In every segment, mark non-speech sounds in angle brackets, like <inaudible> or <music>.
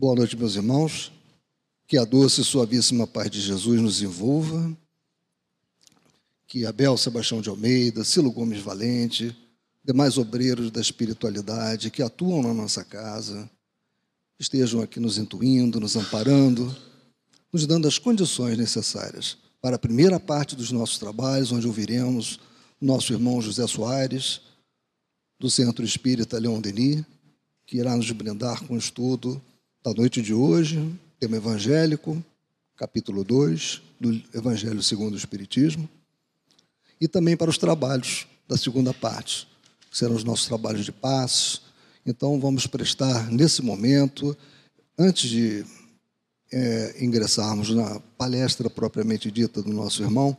Boa noite, meus irmãos. Que a doce e suavíssima paz de Jesus nos envolva. Que Abel Sebastião de Almeida, Silo Gomes Valente, demais obreiros da espiritualidade que atuam na nossa casa, estejam aqui nos intuindo, nos amparando, nos dando as condições necessárias para a primeira parte dos nossos trabalhos, onde ouviremos nosso irmão José Soares, do Centro Espírita Leon Denis, que irá nos brindar com o estudo da noite de hoje, tema evangélico, capítulo 2 do Evangelho segundo o Espiritismo, e também para os trabalhos da segunda parte, que serão os nossos trabalhos de paz. Então, vamos prestar nesse momento, antes de é, ingressarmos na palestra propriamente dita do nosso irmão,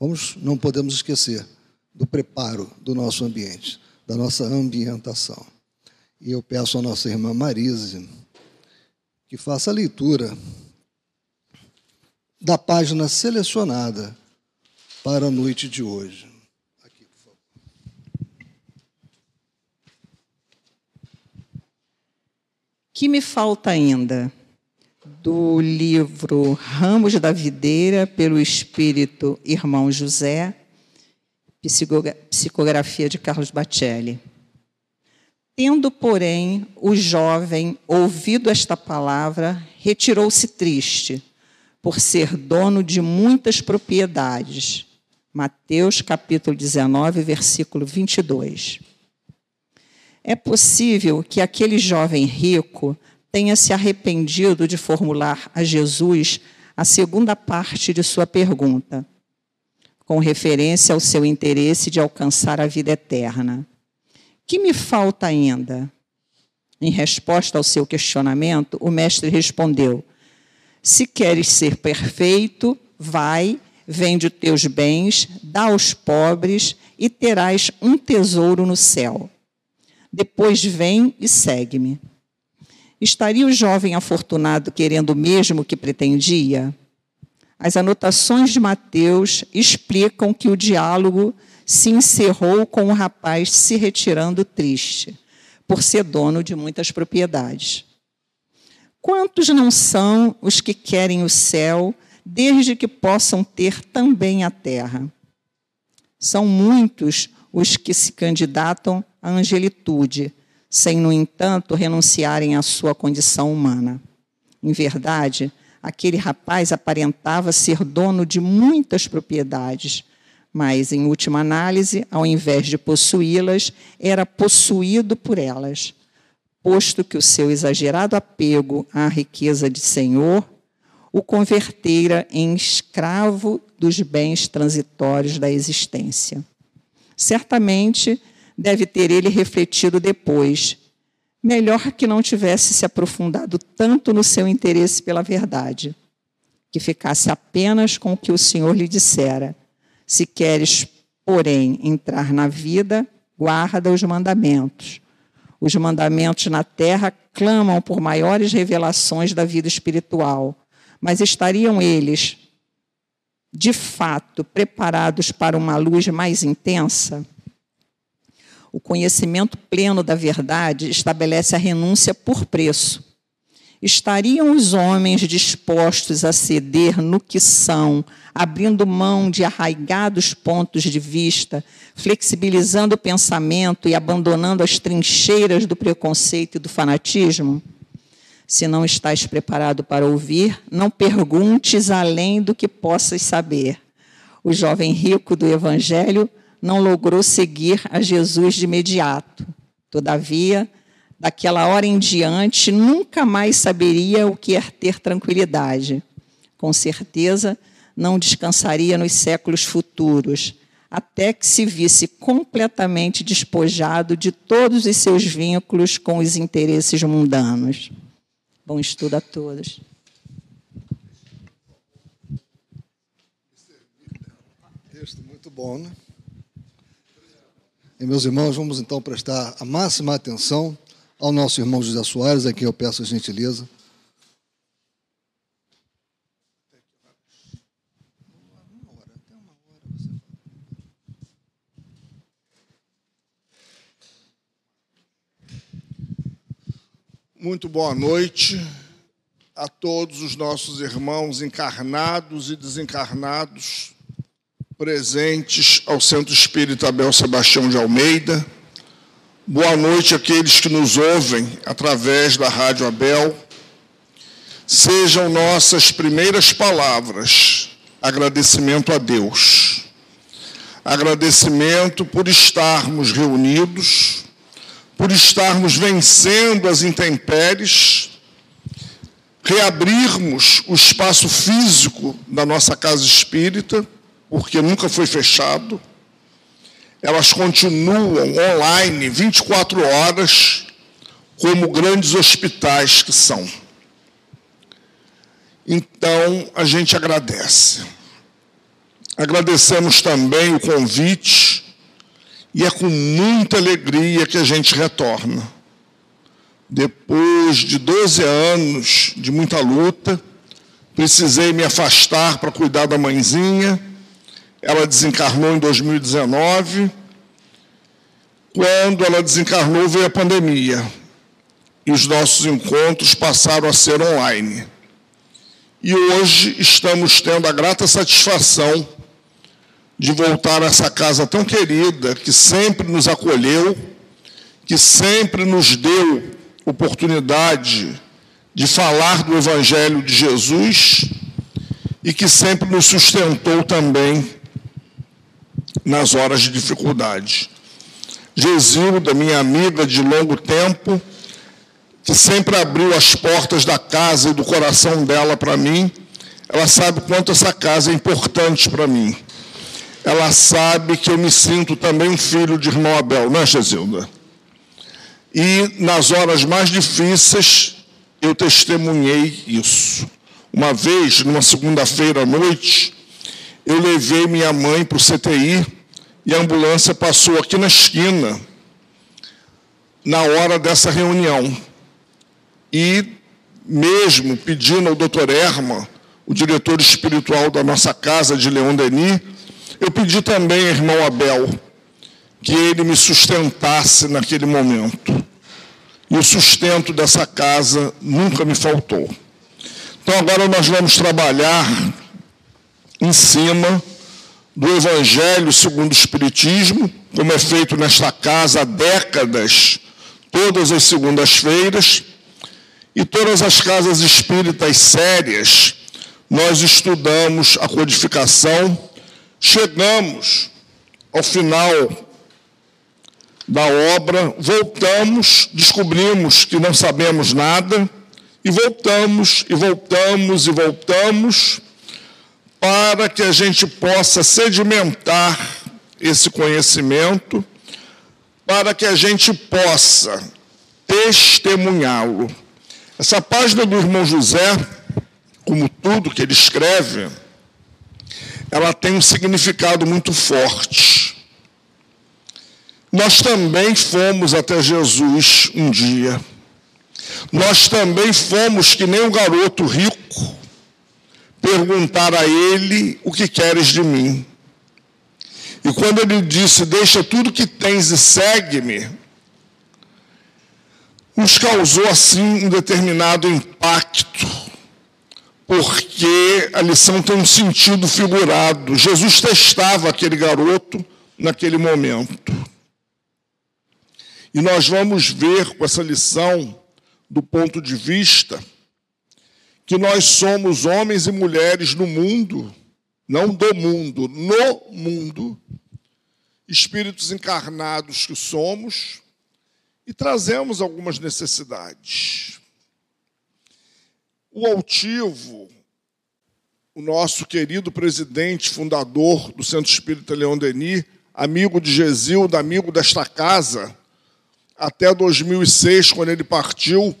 vamos, não podemos esquecer do preparo do nosso ambiente, da nossa ambientação. E eu peço à nossa irmã Marise que faça a leitura da página selecionada para a noite de hoje. Aqui, por favor. Que me falta ainda? do livro Ramos da Videira, pelo espírito Irmão José, psicografia de Carlos Bacelli. Tendo, porém, o jovem ouvido esta palavra, retirou-se triste, por ser dono de muitas propriedades. Mateus capítulo 19, versículo 22. É possível que aquele jovem rico tenha se arrependido de formular a Jesus a segunda parte de sua pergunta, com referência ao seu interesse de alcançar a vida eterna. Que me falta ainda? Em resposta ao seu questionamento, o mestre respondeu: Se queres ser perfeito, vai, vende os teus bens, dá aos pobres e terás um tesouro no céu. Depois vem e segue-me. Estaria o jovem afortunado querendo o mesmo que pretendia? As anotações de Mateus explicam que o diálogo se encerrou com o rapaz se retirando triste, por ser dono de muitas propriedades. Quantos não são os que querem o céu, desde que possam ter também a terra? São muitos os que se candidatam à angelitude, sem, no entanto, renunciarem à sua condição humana. Em verdade, aquele rapaz aparentava ser dono de muitas propriedades, mas, em última análise, ao invés de possuí-las, era possuído por elas, posto que o seu exagerado apego à riqueza de senhor o convertera em escravo dos bens transitórios da existência. Certamente, deve ter ele refletido depois. Melhor que não tivesse se aprofundado tanto no seu interesse pela verdade, que ficasse apenas com o que o Senhor lhe dissera. Se queres, porém, entrar na vida, guarda os mandamentos. Os mandamentos na terra clamam por maiores revelações da vida espiritual, mas estariam eles, de fato, preparados para uma luz mais intensa? O conhecimento pleno da verdade estabelece a renúncia por preço. Estariam os homens dispostos a ceder no que são, abrindo mão de arraigados pontos de vista, flexibilizando o pensamento e abandonando as trincheiras do preconceito e do fanatismo? Se não estás preparado para ouvir, não perguntes além do que possas saber. O jovem rico do Evangelho não logrou seguir a Jesus de imediato. Todavia, daquela hora em diante, nunca mais saberia o que é ter tranquilidade. Com certeza, não descansaria nos séculos futuros, até que se visse completamente despojado de todos os seus vínculos com os interesses mundanos. Bom estudo a todos. Texto muito bom, né? E, meus irmãos, vamos então prestar a máxima atenção ao nosso irmão José Soares, a quem eu peço a gentileza. Muito boa noite, a todos os nossos irmãos encarnados e desencarnados presentes ao Centro Espírita Abel Sebastião de Almeida. Boa noite àqueles que nos ouvem através da Rádio Abel. Sejam nossas primeiras palavras agradecimento a Deus. Agradecimento por estarmos reunidos, por estarmos vencendo as intempéries, reabrirmos o espaço físico da nossa casa espírita, porque nunca foi fechado. Elas continuam online 24 horas, como grandes hospitais que são. Então, a gente agradece. Agradecemos também o convite e é com muita alegria que a gente retorna. Depois de 12 anos de muita luta, precisei me afastar para cuidar da mãezinha. Ela desencarnou em 2019. Quando ela desencarnou, veio a pandemia. E os nossos encontros passaram a ser online. E hoje estamos tendo a grata satisfação de voltar a essa casa tão querida, que sempre nos acolheu, que sempre nos deu oportunidade de falar do Evangelho de Jesus e que sempre nos sustentou também nas horas de dificuldade. Gesilda, minha amiga de longo tempo, que sempre abriu as portas da casa e do coração dela para mim. Ela sabe quanto essa casa é importante para mim. Ela sabe que eu me sinto também filho de irmão Abel, não é, Gesilda? E nas horas mais difíceis, eu testemunhei isso. Uma vez, numa segunda-feira à noite, eu levei minha mãe para o CTI e a ambulância passou aqui na esquina, na hora dessa reunião e mesmo pedindo ao doutor Erma, o diretor espiritual da nossa casa de Leão Denis, eu pedi também ao irmão Abel que ele me sustentasse naquele momento. E o sustento dessa casa nunca me faltou. Então agora nós vamos trabalhar em cima do Evangelho segundo o Espiritismo, como é feito nesta casa há décadas, todas as segundas-feiras e todas as casas espíritas sérias, nós estudamos a codificação, chegamos ao final da obra, voltamos, descobrimos que não sabemos nada, e voltamos, e voltamos, e voltamos, para que a gente possa sedimentar esse conhecimento, para que a gente possa testemunhá-lo. Essa página do irmão José, como tudo que ele escreve, ela tem um significado muito forte. Nós também fomos até Jesus um dia. Nós também fomos que nem um garoto rico perguntar a ele o que queres de mim. E quando ele disse: Deixa tudo que tens e segue-me, nos causou assim um determinado impacto, porque a lição tem um sentido figurado. Jesus testava aquele garoto naquele momento. E nós vamos ver com essa lição, do ponto de vista, que nós somos homens e mulheres no mundo, não do mundo, no mundo, espíritos encarnados que somos, e trazemos algumas necessidades. O altivo, o nosso querido presidente, fundador do Centro Espírita Leão Denis, amigo de Gesilda, amigo desta casa, até 2006, quando ele partiu,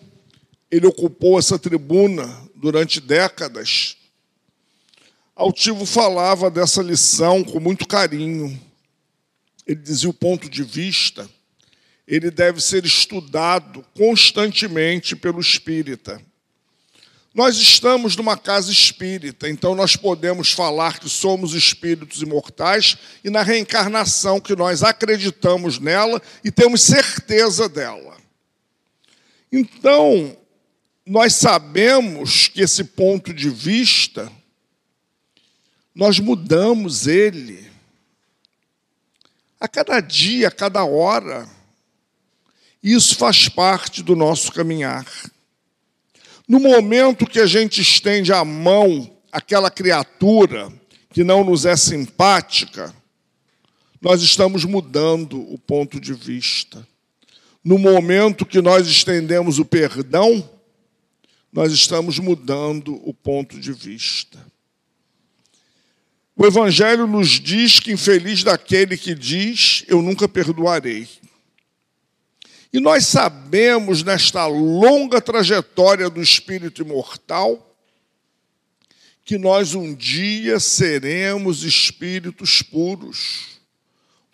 ele ocupou essa tribuna durante décadas. Altivo falava dessa lição com muito carinho. Ele dizia o ponto de vista ele deve ser estudado constantemente pelo espírita. Nós estamos numa casa espírita, então nós podemos falar que somos espíritos imortais e na reencarnação que nós acreditamos nela e temos certeza dela. Então, nós sabemos que esse ponto de vista, nós mudamos ele a cada dia, a cada hora. Isso faz parte do nosso caminhar. No momento que a gente estende a mão àquela criatura que não nos é simpática, nós estamos mudando o ponto de vista. No momento que nós estendemos o perdão, nós estamos mudando o ponto de vista. O Evangelho nos diz que infeliz daquele que diz: Eu nunca perdoarei. E nós sabemos, nesta longa trajetória do espírito imortal, que nós um dia seremos espíritos puros,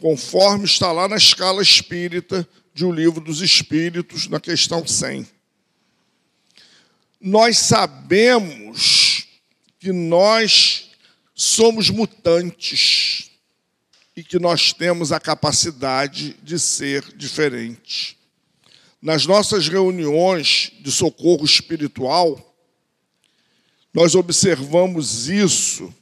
conforme está lá na escala espírita de O Livro dos Espíritos, na questão 100. Nós sabemos que nós somos mutantes e que nós temos a capacidade de ser diferentes. Nas nossas reuniões de socorro espiritual, nós observamos isso,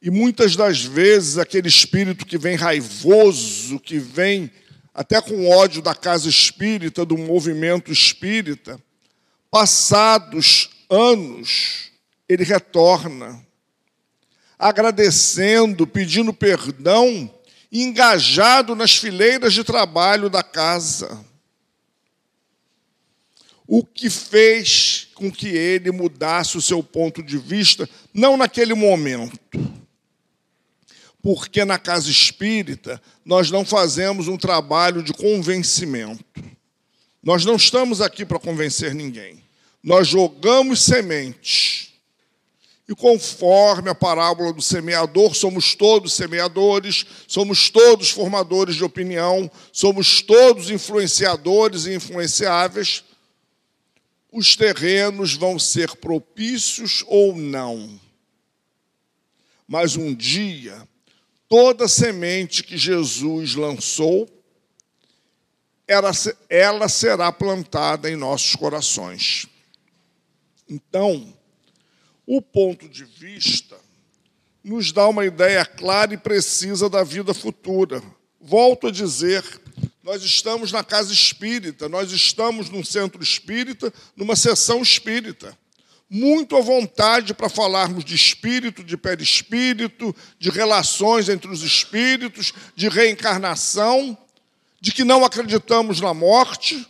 e muitas das vezes aquele espírito que vem raivoso, que vem até com ódio da casa espírita, do movimento espírita, passados anos, ele retorna, agradecendo, pedindo perdão, engajado nas fileiras de trabalho da casa o que fez com que ele mudasse o seu ponto de vista, não naquele momento. Porque na casa espírita nós não fazemos um trabalho de convencimento. Nós não estamos aqui para convencer ninguém. Nós jogamos sementes. E conforme a parábola do semeador, somos todos semeadores, somos todos formadores de opinião, somos todos influenciadores e influenciáveis os terrenos vão ser propícios ou não. Mas um dia, toda semente que Jesus lançou, ela, ela será plantada em nossos corações. Então, o ponto de vista nos dá uma ideia clara e precisa da vida futura. Volto a dizer nós estamos na casa espírita, nós estamos num centro espírita, numa sessão espírita. Muito à vontade para falarmos de espírito, de perispírito, de relações entre os espíritos, de reencarnação, de que não acreditamos na morte,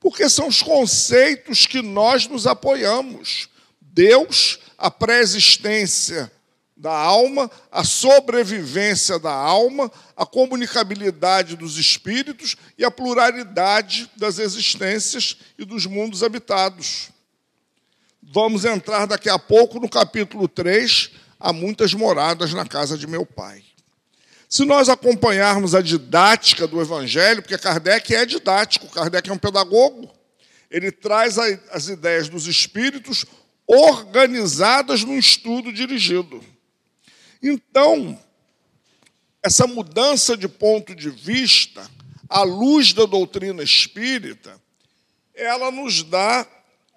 porque são os conceitos que nós nos apoiamos. Deus, a pré-existência da alma, a sobrevivência da alma, a comunicabilidade dos espíritos e a pluralidade das existências e dos mundos habitados. Vamos entrar daqui a pouco no capítulo 3, há muitas moradas na casa de meu pai. Se nós acompanharmos a didática do Evangelho, porque Kardec é didático, Kardec é um pedagogo, ele traz as ideias dos espíritos organizadas num estudo dirigido. Então, essa mudança de ponto de vista, à luz da doutrina espírita, ela nos dá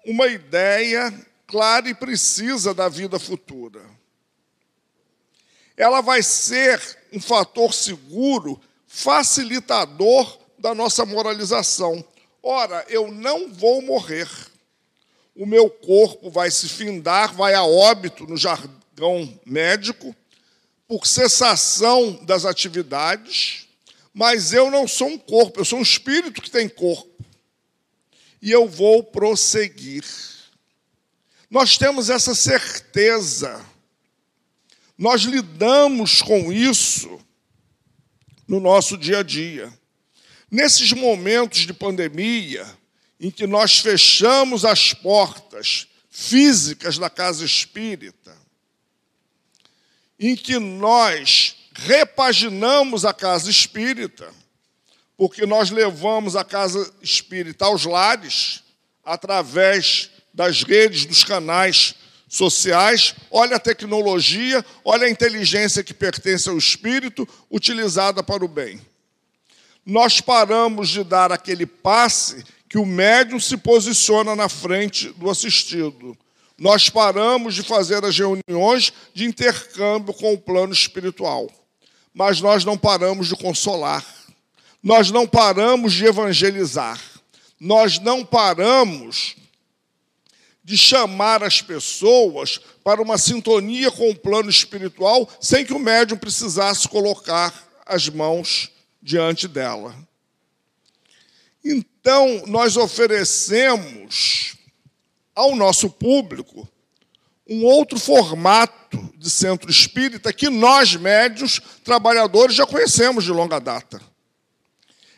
uma ideia clara e precisa da vida futura. Ela vai ser um fator seguro, facilitador da nossa moralização. Ora, eu não vou morrer. O meu corpo vai se findar, vai a óbito no jargão médico, por cessação das atividades, mas eu não sou um corpo, eu sou um espírito que tem corpo. E eu vou prosseguir. Nós temos essa certeza. Nós lidamos com isso no nosso dia a dia. Nesses momentos de pandemia, em que nós fechamos as portas físicas da casa espírita, em que nós repaginamos a casa espírita, porque nós levamos a casa espírita aos lares, através das redes, dos canais sociais. Olha a tecnologia, olha a inteligência que pertence ao espírito, utilizada para o bem. Nós paramos de dar aquele passe que o médium se posiciona na frente do assistido. Nós paramos de fazer as reuniões de intercâmbio com o plano espiritual, mas nós não paramos de consolar, nós não paramos de evangelizar, nós não paramos de chamar as pessoas para uma sintonia com o plano espiritual sem que o médium precisasse colocar as mãos diante dela. Então, nós oferecemos ao nosso público um outro formato de centro espírita que nós, médios, trabalhadores, já conhecemos de longa data.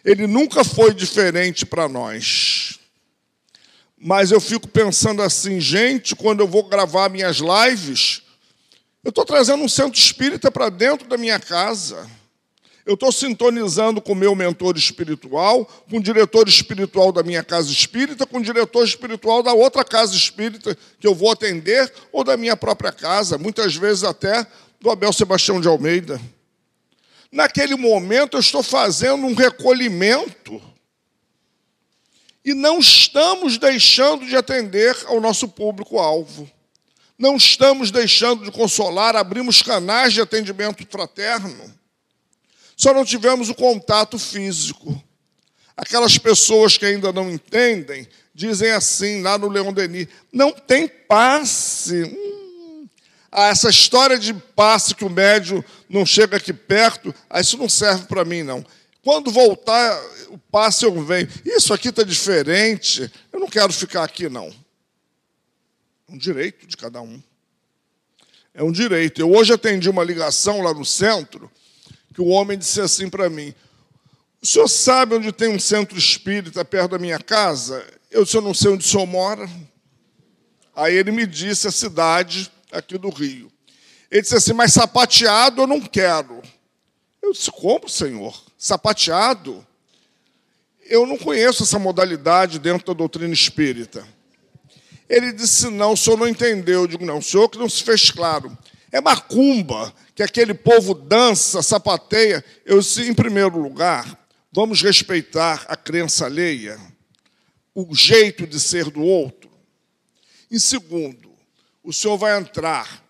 Ele nunca foi diferente para nós. Mas eu fico pensando assim, gente, quando eu vou gravar minhas lives, eu estou trazendo um centro espírita para dentro da minha casa eu estou sintonizando com o meu mentor espiritual, com o diretor espiritual da minha casa espírita, com o diretor espiritual da outra casa espírita que eu vou atender, ou da minha própria casa, muitas vezes até do Abel Sebastião de Almeida. Naquele momento eu estou fazendo um recolhimento e não estamos deixando de atender ao nosso público-alvo. Não estamos deixando de consolar, abrimos canais de atendimento fraterno. Só não tivemos o contato físico. Aquelas pessoas que ainda não entendem dizem assim, lá no Leon Denis: não tem passe. Hum. Ah, essa história de passe que o médio não chega aqui perto, ah, isso não serve para mim, não. Quando voltar o passe, eu venho. Isso aqui está diferente, eu não quero ficar aqui, não. É um direito de cada um. É um direito. Eu hoje atendi uma ligação lá no centro que o homem disse assim para mim: O senhor sabe onde tem um centro espírita perto da minha casa? Eu disse: Eu não sei onde o senhor mora. Aí ele me disse a cidade aqui do Rio. Ele disse assim: Mas sapateado eu não quero. Eu disse: Como, senhor? Sapateado? Eu não conheço essa modalidade dentro da doutrina espírita. Ele disse: Não, o senhor não entendeu. Eu digo: Não, o senhor que não se fez claro. É macumba, que aquele povo dança, sapateia. Eu disse, em primeiro lugar, vamos respeitar a crença alheia, o jeito de ser do outro. Em segundo, o senhor vai entrar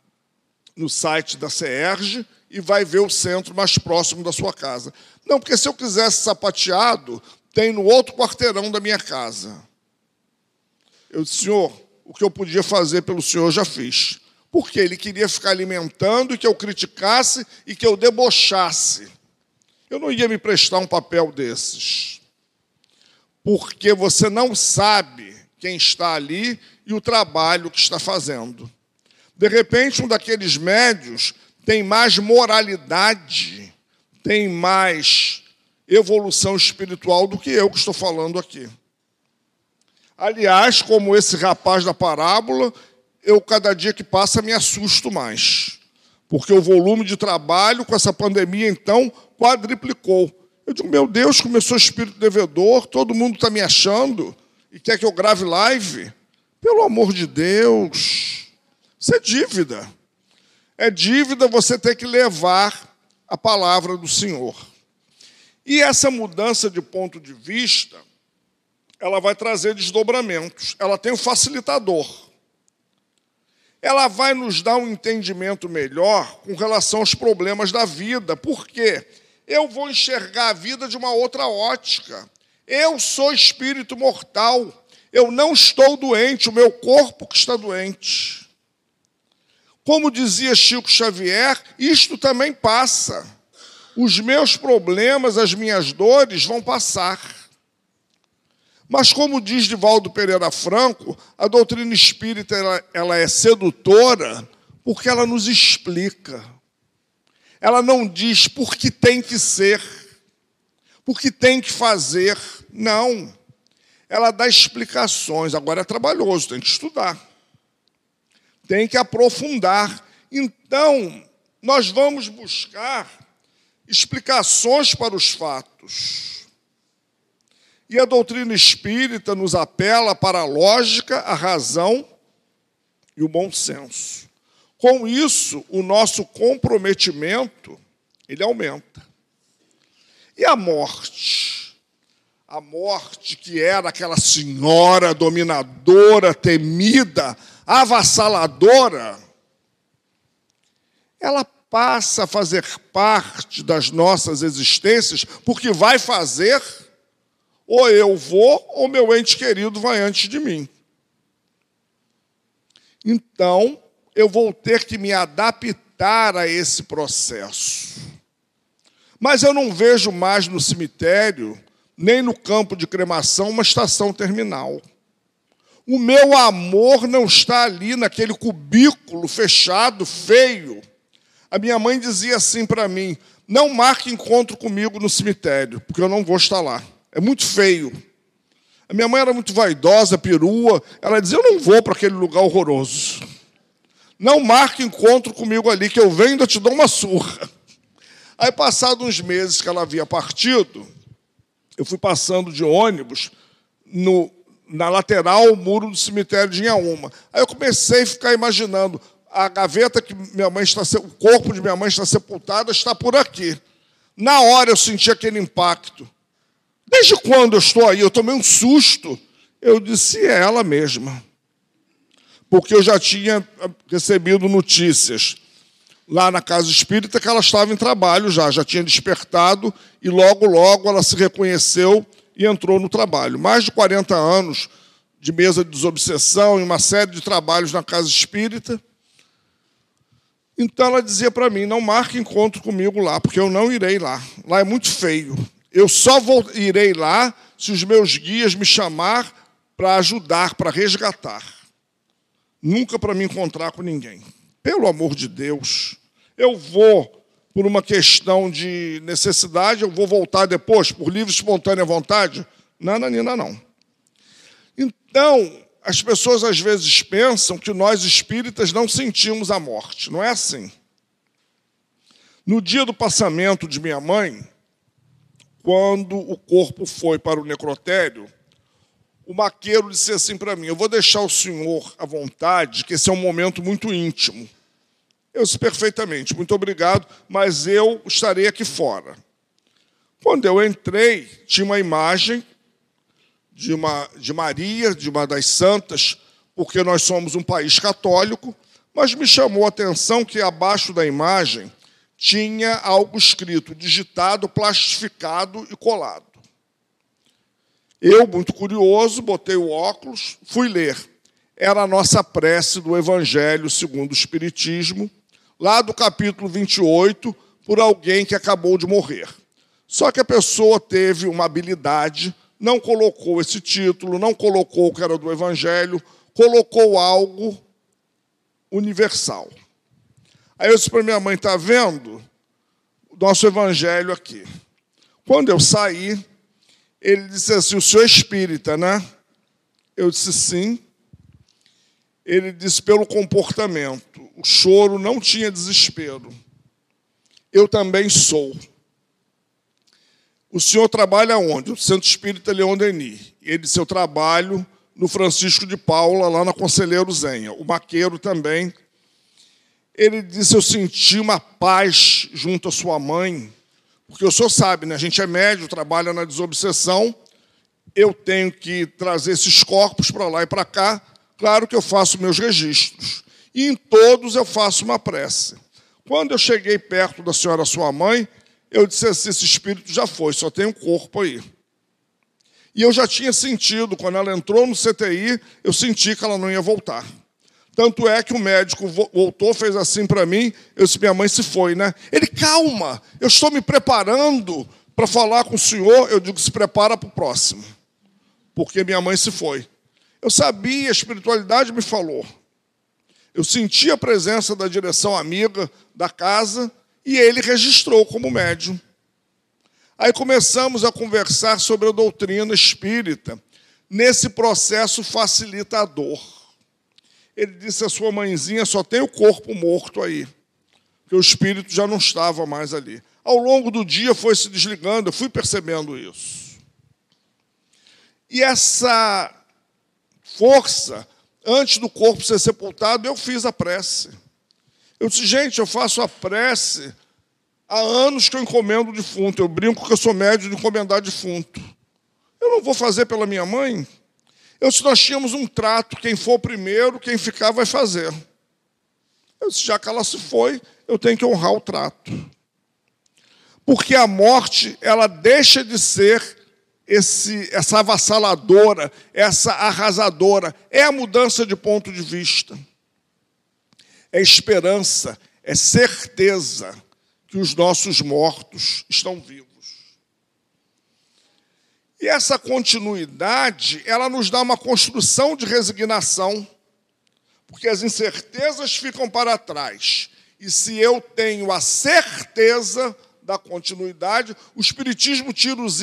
no site da CERJ e vai ver o centro mais próximo da sua casa. Não, porque se eu quisesse sapateado, tem no outro quarteirão da minha casa. Eu disse, senhor, o que eu podia fazer pelo senhor eu já fiz porque ele queria ficar alimentando e que eu criticasse e que eu debochasse. Eu não ia me prestar um papel desses. Porque você não sabe quem está ali e o trabalho que está fazendo. De repente, um daqueles médios tem mais moralidade, tem mais evolução espiritual do que eu que estou falando aqui. Aliás, como esse rapaz da parábola, eu, cada dia que passa, me assusto mais. Porque o volume de trabalho com essa pandemia, então, quadriplicou. Eu digo, meu Deus, começou espírito devedor, todo mundo está me achando e quer que eu grave live. Pelo amor de Deus, isso é dívida. É dívida você ter que levar a palavra do Senhor. E essa mudança de ponto de vista, ela vai trazer desdobramentos. Ela tem um facilitador ela vai nos dar um entendimento melhor com relação aos problemas da vida. Por quê? Eu vou enxergar a vida de uma outra ótica. Eu sou espírito mortal. Eu não estou doente, o meu corpo que está doente. Como dizia Chico Xavier, isto também passa. Os meus problemas, as minhas dores vão passar. Mas, como diz Divaldo Pereira Franco, a doutrina espírita ela, ela é sedutora porque ela nos explica. Ela não diz por que tem que ser, por que tem que fazer. Não. Ela dá explicações. Agora é trabalhoso, tem que estudar. Tem que aprofundar. Então, nós vamos buscar explicações para os fatos. E a doutrina espírita nos apela para a lógica, a razão e o bom senso. Com isso, o nosso comprometimento ele aumenta. E a morte? a morte, que era aquela senhora dominadora, temida, avassaladora, ela passa a fazer parte das nossas existências, porque vai fazer, ou eu vou, ou meu ente querido vai antes de mim. Então, eu vou ter que me adaptar a esse processo. Mas eu não vejo mais no cemitério, nem no campo de cremação, uma estação terminal. O meu amor não está ali naquele cubículo fechado, feio. A minha mãe dizia assim para mim: não marque encontro comigo no cemitério, porque eu não vou estar lá. É muito feio. A minha mãe era muito vaidosa, perua. Ela dizia: eu não vou para aquele lugar horroroso. Não marque encontro comigo ali, que eu venho e te dou uma surra. Aí, passados uns meses que ela havia partido, eu fui passando de ônibus no, na lateral, o muro do cemitério de Inhaúma. Aí eu comecei a ficar imaginando, a gaveta que minha mãe está, o corpo de minha mãe está sepultado está por aqui. Na hora eu senti aquele impacto. Desde quando eu estou aí? Eu tomei um susto. Eu disse, é ela mesma. Porque eu já tinha recebido notícias lá na casa espírita que ela estava em trabalho já, já tinha despertado e logo, logo ela se reconheceu e entrou no trabalho. Mais de 40 anos de mesa de desobsessão e uma série de trabalhos na casa espírita. Então ela dizia para mim: não marque encontro comigo lá, porque eu não irei lá. Lá é muito feio. Eu só vou, irei lá se os meus guias me chamar para ajudar, para resgatar. Nunca para me encontrar com ninguém. Pelo amor de Deus, eu vou por uma questão de necessidade, eu vou voltar depois, por livre espontânea vontade? Não, Nanina, não. Então, as pessoas às vezes pensam que nós espíritas não sentimos a morte. Não é assim. No dia do passamento de minha mãe, quando o corpo foi para o necrotério, o maqueiro disse assim para mim: Eu vou deixar o senhor à vontade, que esse é um momento muito íntimo. Eu disse perfeitamente, muito obrigado, mas eu estarei aqui fora. Quando eu entrei, tinha uma imagem de, uma, de Maria, de uma das santas, porque nós somos um país católico, mas me chamou a atenção que abaixo da imagem tinha algo escrito, digitado, plastificado e colado. Eu, muito curioso, botei o óculos, fui ler. Era a nossa prece do Evangelho segundo o Espiritismo, lá do capítulo 28, por alguém que acabou de morrer. Só que a pessoa teve uma habilidade, não colocou esse título, não colocou o que era do Evangelho, colocou algo universal. Aí eu disse para minha mãe: está vendo? O nosso Evangelho aqui. Quando eu saí, ele disse assim: o senhor é espírita, né? Eu disse sim. Ele disse pelo comportamento o choro não tinha desespero. Eu também sou. O senhor trabalha onde? O Santo Espírito Leão Denis. Ele disse: Eu trabalho no Francisco de Paula, lá na Conselheiro Zenha. O maqueiro também. Ele disse: Eu senti uma paz junto à sua mãe. Porque o senhor sabe, né? a gente é médio, trabalha na desobsessão. Eu tenho que trazer esses corpos para lá e para cá. Claro que eu faço meus registros e em todos eu faço uma prece. Quando eu cheguei perto da senhora sua mãe, eu disse assim: esse espírito já foi, só tem um corpo aí. E eu já tinha sentido, quando ela entrou no CTI, eu senti que ela não ia voltar. Tanto é que o médico voltou, fez assim para mim, eu disse: minha mãe se foi, né? Ele, calma, eu estou me preparando para falar com o senhor. Eu digo: se prepara para o próximo, porque minha mãe se foi. Eu sabia, a espiritualidade me falou. Eu senti a presença da direção amiga da casa e ele registrou como médium. Aí começamos a conversar sobre a doutrina espírita, nesse processo facilitador. Ele disse: a sua mãezinha só tem o corpo morto aí, que o espírito já não estava mais ali. Ao longo do dia foi se desligando, eu fui percebendo isso. E essa força antes do corpo ser sepultado, eu fiz a prece. Eu disse, gente, eu faço a prece há anos que eu encomendo defunto. Eu brinco que eu sou médio de encomendar defunto. Eu não vou fazer pela minha mãe? Eu disse, nós tínhamos um trato, quem for primeiro, quem ficar vai fazer. Eu disse, já que ela se foi, eu tenho que honrar o trato. Porque a morte, ela deixa de ser esse, essa avassaladora, essa arrasadora. É a mudança de ponto de vista. É esperança, é certeza que os nossos mortos estão vivos. E essa continuidade, ela nos dá uma construção de resignação, porque as incertezas ficam para trás. E se eu tenho a certeza da continuidade, o Espiritismo tira os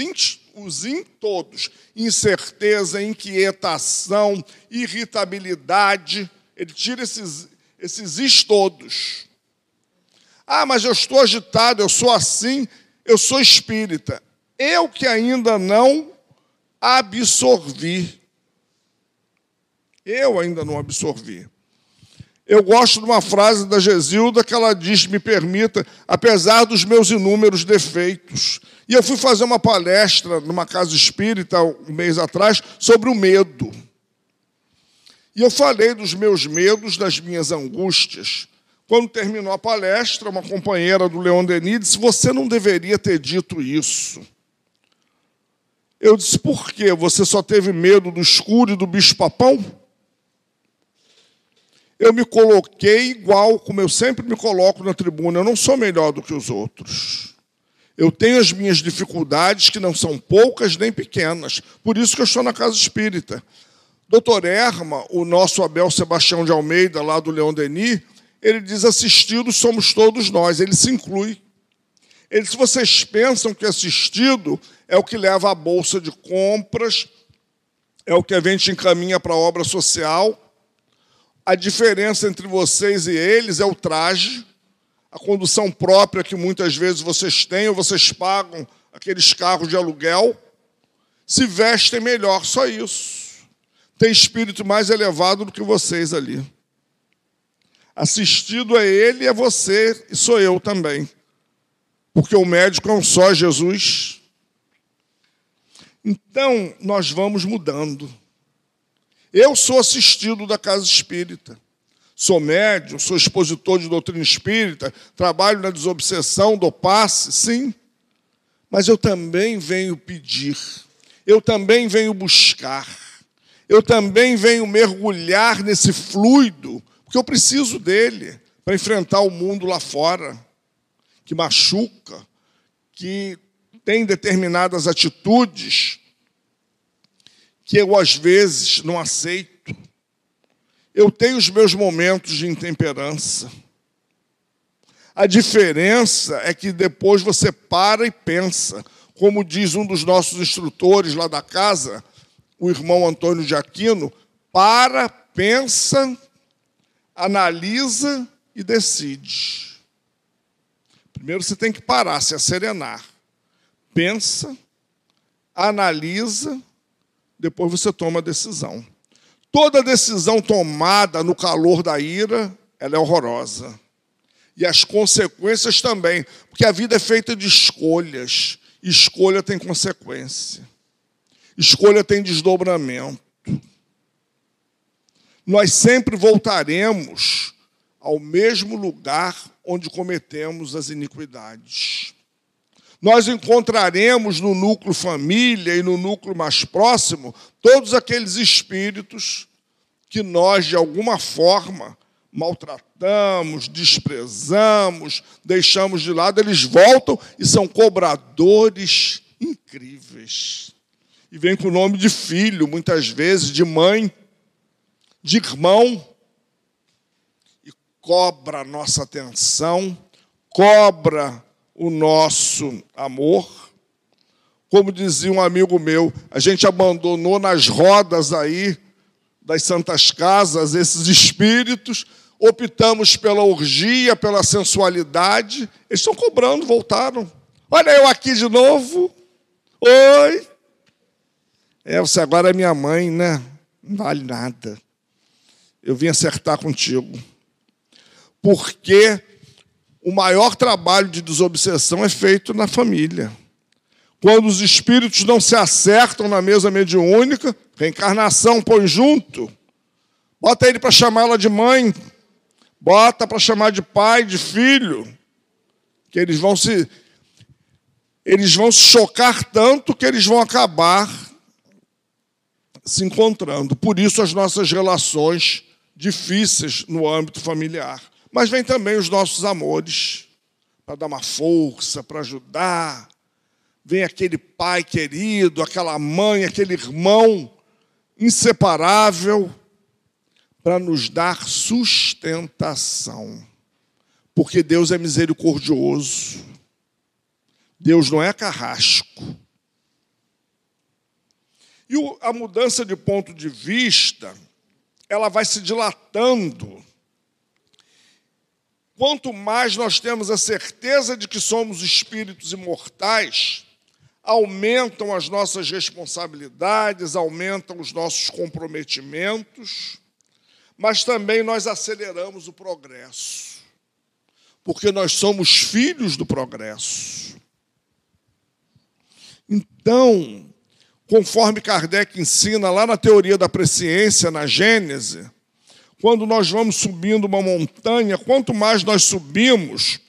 os in todos: incerteza, inquietação, irritabilidade, ele tira esses, esses is todos. Ah, mas eu estou agitado, eu sou assim, eu sou espírita. Eu que ainda não absorvi. Eu ainda não absorvi. Eu gosto de uma frase da Gesilda que ela diz: me permita, apesar dos meus inúmeros defeitos. E eu fui fazer uma palestra numa casa espírita um mês atrás sobre o medo. E eu falei dos meus medos, das minhas angústias. Quando terminou a palestra, uma companheira do Leon Denis disse: Você não deveria ter dito isso. Eu disse: Por quê? Você só teve medo do escuro e do bicho-papão? Eu me coloquei igual, como eu sempre me coloco na tribuna. Eu não sou melhor do que os outros. Eu tenho as minhas dificuldades, que não são poucas nem pequenas. Por isso que eu estou na casa espírita. Doutor Erma, o nosso Abel Sebastião de Almeida, lá do Leão Denis, ele diz: assistidos somos todos nós. Ele se inclui. Ele diz: vocês pensam que assistido é o que leva a bolsa de compras, é o que a gente encaminha para a obra social. A diferença entre vocês e eles é o traje, a condução própria que muitas vezes vocês têm, ou vocês pagam aqueles carros de aluguel, se vestem melhor, só isso. Tem espírito mais elevado do que vocês ali. Assistido é ele, é você e sou eu também. Porque o médico é um só, Jesus. Então, nós vamos mudando. Eu sou assistido da casa espírita. Sou médium, sou expositor de doutrina espírita, trabalho na desobsessão do passe, sim. Mas eu também venho pedir, eu também venho buscar, eu também venho mergulhar nesse fluido, porque eu preciso dele para enfrentar o mundo lá fora, que machuca, que tem determinadas atitudes que eu, às vezes, não aceito. Eu tenho os meus momentos de intemperança. A diferença é que depois você para e pensa. Como diz um dos nossos instrutores lá da casa, o irmão Antônio de Aquino, para, pensa, analisa e decide. Primeiro você tem que parar, se serenar pensa, analisa, depois você toma a decisão. Toda decisão tomada no calor da ira, ela é horrorosa. E as consequências também, porque a vida é feita de escolhas. Escolha tem consequência. Escolha tem desdobramento. Nós sempre voltaremos ao mesmo lugar onde cometemos as iniquidades nós encontraremos no núcleo família e no núcleo mais próximo todos aqueles espíritos que nós, de alguma forma, maltratamos, desprezamos, deixamos de lado, eles voltam e são cobradores incríveis. E vem com o nome de filho, muitas vezes, de mãe, de irmão, e cobra a nossa atenção, cobra o nosso amor. Como dizia um amigo meu, a gente abandonou nas rodas aí das santas casas esses espíritos, optamos pela orgia, pela sensualidade. Eles estão cobrando, voltaram. Olha eu aqui de novo. Oi. É, você agora é minha mãe, né? Não vale nada. Eu vim acertar contigo. Porque o maior trabalho de desobsessão é feito na família. Quando os espíritos não se acertam na mesa mediúnica, reencarnação põe junto, bota ele para chamar ela de mãe, bota para chamar de pai, de filho, que eles vão se eles vão se chocar tanto que eles vão acabar se encontrando. Por isso as nossas relações difíceis no âmbito familiar. Mas vem também os nossos amores, para dar uma força, para ajudar. Vem aquele pai querido, aquela mãe, aquele irmão inseparável para nos dar sustentação. Porque Deus é misericordioso. Deus não é carrasco. E a mudança de ponto de vista, ela vai se dilatando. Quanto mais nós temos a certeza de que somos espíritos imortais, aumentam as nossas responsabilidades, aumentam os nossos comprometimentos, mas também nós aceleramos o progresso, porque nós somos filhos do progresso. Então, conforme Kardec ensina lá na teoria da presciência, na Gênese, quando nós vamos subindo uma montanha, quanto mais nós subimos,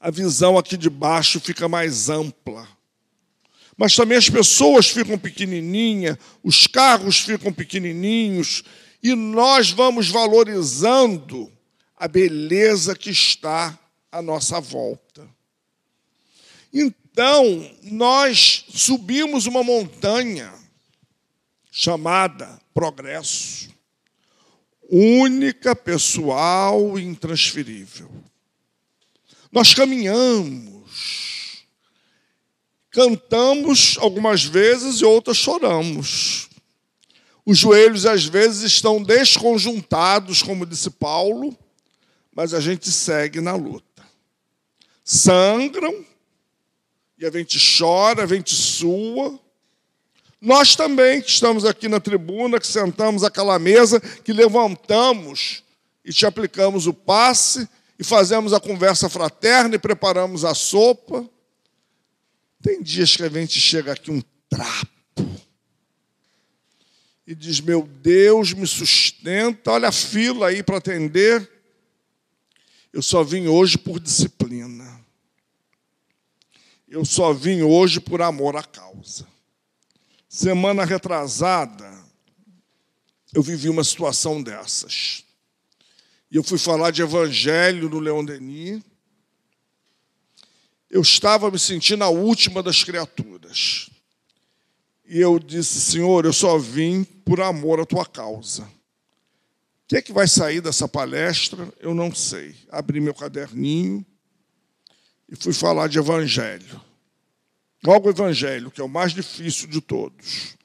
a visão aqui de baixo fica mais ampla. Mas também as pessoas ficam pequenininhas, os carros ficam pequenininhos, e nós vamos valorizando a beleza que está à nossa volta. Então, nós subimos uma montanha chamada progresso, única, pessoal e intransferível. Nós caminhamos, cantamos algumas vezes e outras choramos. Os joelhos às vezes estão desconjuntados, como disse Paulo, mas a gente segue na luta. Sangram, e a gente chora, a gente sua. Nós também, que estamos aqui na tribuna, que sentamos àquela mesa, que levantamos e te aplicamos o passe, e fazemos a conversa fraterna e preparamos a sopa. Tem dias que a gente chega aqui um trapo e diz: Meu Deus, me sustenta, olha a fila aí para atender. Eu só vim hoje por disciplina. Eu só vim hoje por amor à causa. Semana retrasada, eu vivi uma situação dessas. E eu fui falar de evangelho no Leão Denis. Eu estava me sentindo a última das criaturas. E eu disse, Senhor, eu só vim por amor à tua causa. O que é que vai sair dessa palestra? Eu não sei. Abri meu caderninho e fui falar de evangelho. Logo o evangelho, que é o mais difícil de todos.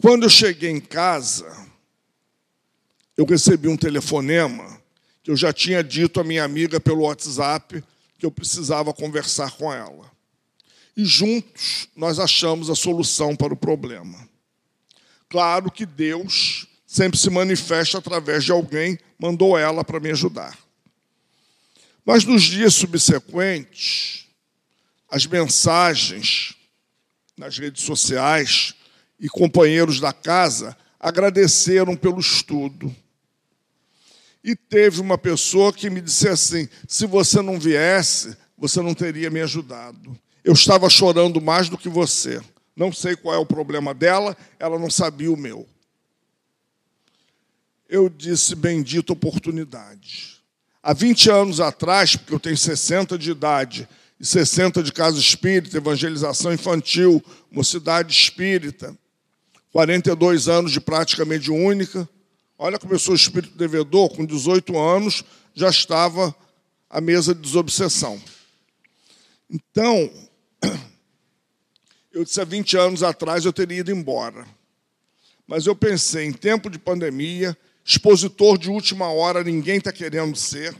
Quando eu cheguei em casa, eu recebi um telefonema que eu já tinha dito à minha amiga pelo WhatsApp que eu precisava conversar com ela. E juntos nós achamos a solução para o problema. Claro que Deus sempre se manifesta através de alguém, mandou ela para me ajudar. Mas nos dias subsequentes, as mensagens nas redes sociais e companheiros da casa agradeceram pelo estudo. E teve uma pessoa que me disse assim: se você não viesse, você não teria me ajudado. Eu estava chorando mais do que você. Não sei qual é o problema dela, ela não sabia o meu. Eu disse: bendita oportunidade. Há 20 anos atrás, porque eu tenho 60 de idade, e 60 de casa espírita, evangelização infantil, mocidade espírita, 42 anos de prática mediúnica. Olha como eu sou espírito devedor, com 18 anos já estava à mesa de desobsessão. Então, eu disse há 20 anos atrás eu teria ido embora. Mas eu pensei, em tempo de pandemia, expositor de última hora, ninguém está querendo ser.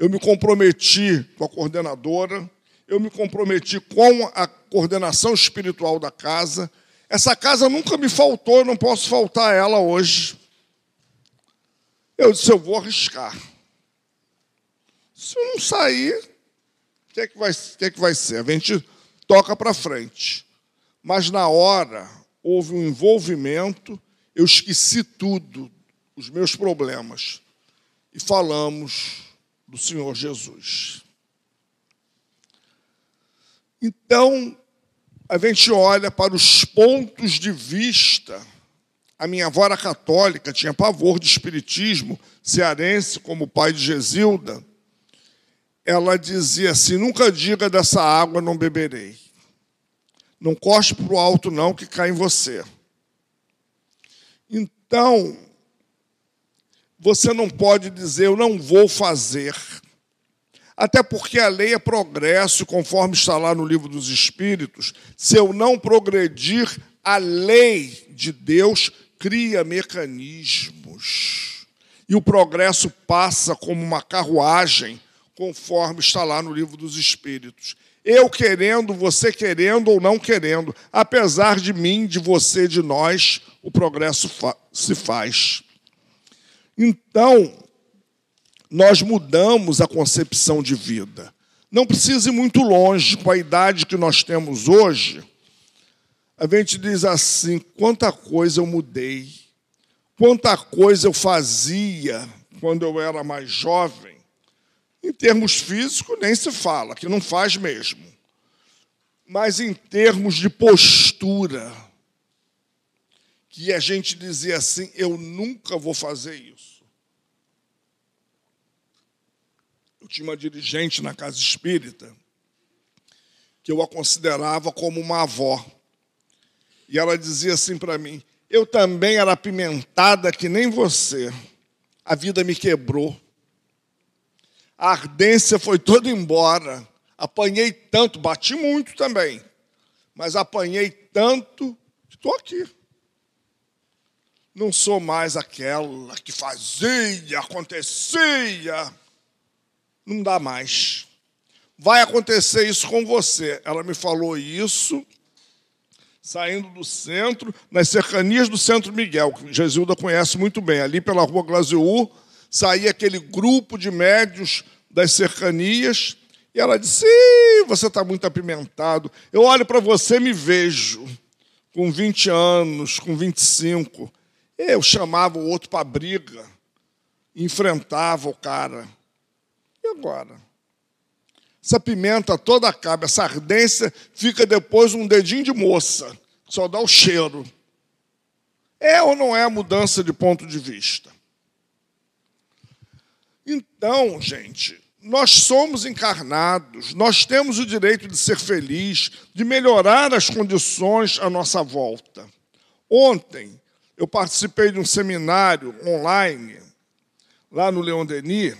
Eu me comprometi com a coordenadora, eu me comprometi com a coordenação espiritual da casa. Essa casa nunca me faltou, eu não posso faltar a ela hoje. Eu disse, eu vou arriscar. Se eu não sair, o que, que, vai, que, que vai ser? A gente toca para frente. Mas na hora houve um envolvimento, eu esqueci tudo, os meus problemas, e falamos do Senhor Jesus. Então, a gente olha para os pontos de vista. A minha avó era católica, tinha pavor de espiritismo, cearense, como o pai de Gesilda. Ela dizia assim: nunca diga dessa água não beberei. Não corte para o alto, não, que cai em você. Então, você não pode dizer, eu não vou fazer. Até porque a lei é progresso, conforme está lá no livro dos Espíritos. Se eu não progredir, a lei de Deus cria mecanismos. E o progresso passa como uma carruagem, conforme está lá no livro dos Espíritos. Eu querendo, você querendo ou não querendo, apesar de mim, de você, de nós, o progresso se faz. Então, nós mudamos a concepção de vida. Não precisa ir muito longe, com a idade que nós temos hoje, a gente diz assim: quanta coisa eu mudei, quanta coisa eu fazia quando eu era mais jovem. Em termos físicos, nem se fala, que não faz mesmo. Mas em termos de postura, que a gente dizia assim: eu nunca vou fazer isso. Tinha uma dirigente na casa espírita que eu a considerava como uma avó. E ela dizia assim para mim: Eu também era apimentada que nem você. A vida me quebrou. A ardência foi toda embora. Apanhei tanto, bati muito também. Mas apanhei tanto estou aqui. Não sou mais aquela que fazia, acontecia não dá mais. Vai acontecer isso com você. Ela me falou isso saindo do centro, nas cercanias do Centro Miguel, que Jesuída conhece muito bem. Ali pela rua Glaziú, saía aquele grupo de médios das cercanias, e ela disse: Você está muito apimentado. Eu olho para você e me vejo, com 20 anos, com 25. Eu chamava o outro para briga, enfrentava o cara agora? Essa pimenta toda acaba, essa ardência fica depois um dedinho de moça, só dá o cheiro. É ou não é a mudança de ponto de vista? Então, gente, nós somos encarnados, nós temos o direito de ser feliz, de melhorar as condições à nossa volta. Ontem, eu participei de um seminário online, lá no Leon Denis,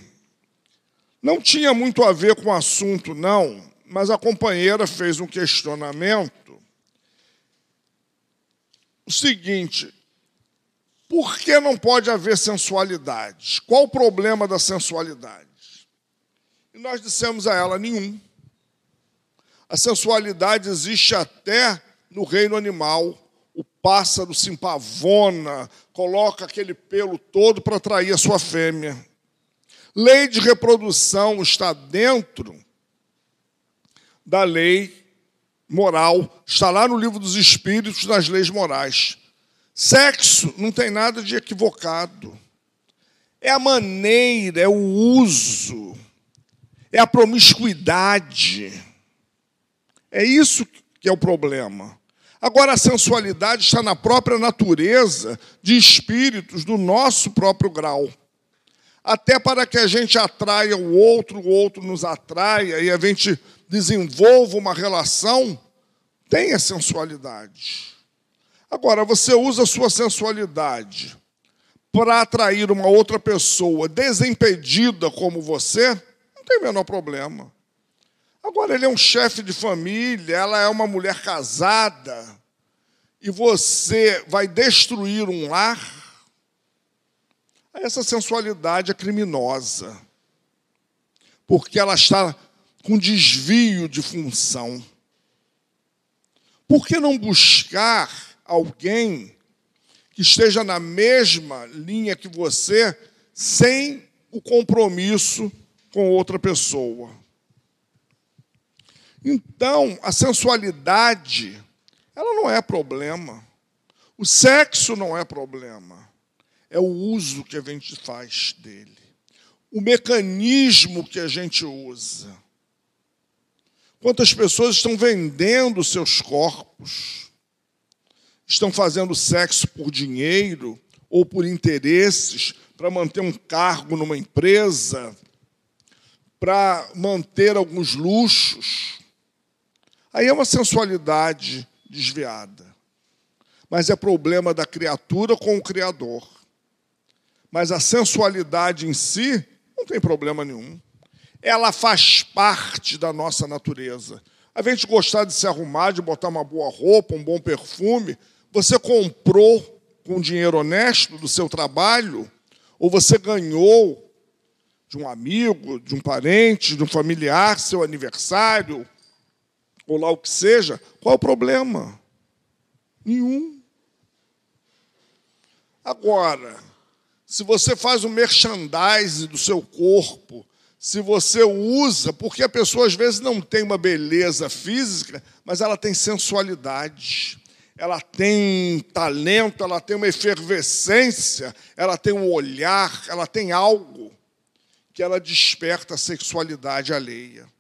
não tinha muito a ver com o assunto, não, mas a companheira fez um questionamento. O seguinte: por que não pode haver sensualidade? Qual o problema da sensualidade? E nós dissemos a ela: nenhum. A sensualidade existe até no reino animal. O pássaro se empavona, coloca aquele pelo todo para atrair a sua fêmea. Lei de reprodução está dentro da lei moral, está lá no livro dos Espíritos, nas leis morais. Sexo não tem nada de equivocado. É a maneira, é o uso, é a promiscuidade. É isso que é o problema. Agora, a sensualidade está na própria natureza de espíritos do nosso próprio grau até para que a gente atraia o outro, o outro nos atraia e a gente desenvolva uma relação, tenha sensualidade. Agora, você usa a sua sensualidade para atrair uma outra pessoa desimpedida como você, não tem o menor problema. Agora, ele é um chefe de família, ela é uma mulher casada, e você vai destruir um lar, essa sensualidade é criminosa, porque ela está com desvio de função. Por que não buscar alguém que esteja na mesma linha que você, sem o compromisso com outra pessoa? Então, a sensualidade, ela não é problema. O sexo não é problema. É o uso que a gente faz dele. O mecanismo que a gente usa. Quantas pessoas estão vendendo seus corpos? Estão fazendo sexo por dinheiro ou por interesses para manter um cargo numa empresa, para manter alguns luxos. Aí é uma sensualidade desviada. Mas é problema da criatura com o Criador. Mas a sensualidade em si não tem problema nenhum. Ela faz parte da nossa natureza. A gente gostar de se arrumar, de botar uma boa roupa, um bom perfume, você comprou com dinheiro honesto do seu trabalho, ou você ganhou de um amigo, de um parente, de um familiar, seu aniversário, ou lá o que seja, qual o problema? Nenhum. Agora, se você faz um merchandising do seu corpo, se você usa, porque a pessoa às vezes não tem uma beleza física, mas ela tem sensualidade ela tem talento, ela tem uma efervescência, ela tem um olhar, ela tem algo que ela desperta a sexualidade alheia.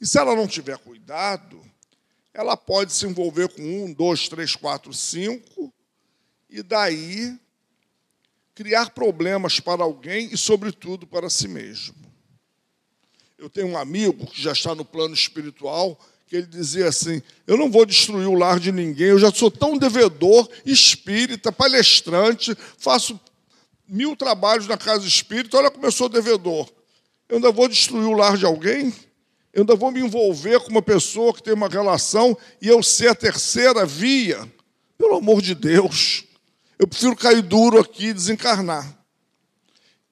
E se ela não tiver cuidado, ela pode se envolver com um, dois, três, quatro, cinco, e daí criar problemas para alguém e, sobretudo, para si mesmo. Eu tenho um amigo que já está no plano espiritual que ele dizia assim: Eu não vou destruir o lar de ninguém, eu já sou tão devedor, espírita, palestrante, faço mil trabalhos na casa espírita, olha como eu sou devedor. Eu ainda vou destruir o lar de alguém? Eu ainda vou me envolver com uma pessoa que tem uma relação e eu ser a terceira via? Pelo amor de Deus, eu prefiro cair duro aqui e desencarnar.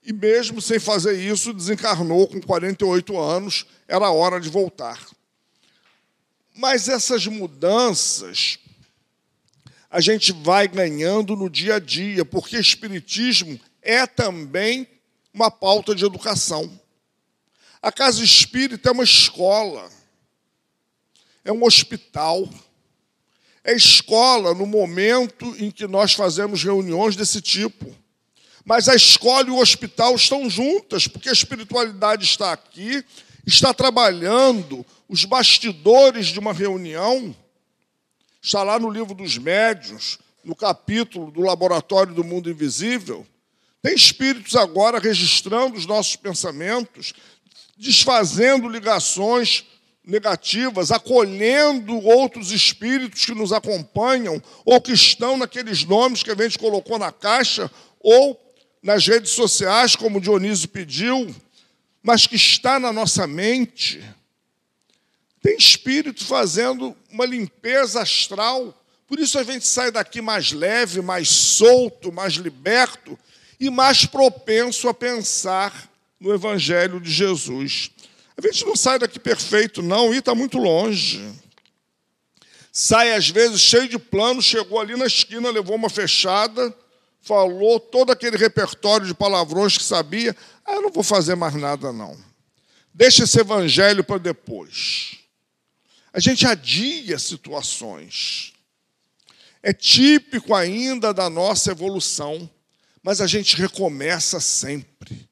E mesmo sem fazer isso, desencarnou com 48 anos, era hora de voltar. Mas essas mudanças a gente vai ganhando no dia a dia, porque Espiritismo é também uma pauta de educação. A casa espírita é uma escola, é um hospital, é escola no momento em que nós fazemos reuniões desse tipo. Mas a escola e o hospital estão juntas, porque a espiritualidade está aqui, está trabalhando os bastidores de uma reunião, está lá no livro dos médios, no capítulo do Laboratório do Mundo Invisível. Tem espíritos agora registrando os nossos pensamentos, desfazendo ligações negativas, acolhendo outros espíritos que nos acompanham ou que estão naqueles nomes que a gente colocou na caixa ou nas redes sociais, como Dionísio pediu, mas que está na nossa mente. Tem espírito fazendo uma limpeza astral. Por isso a gente sai daqui mais leve, mais solto, mais liberto e mais propenso a pensar no Evangelho de Jesus. A gente não sai daqui perfeito, não, e está muito longe. Sai, às vezes, cheio de planos, chegou ali na esquina, levou uma fechada, falou todo aquele repertório de palavrões que sabia. Ah, eu não vou fazer mais nada, não. Deixa esse evangelho para depois. A gente adia situações. É típico ainda da nossa evolução, mas a gente recomeça sempre.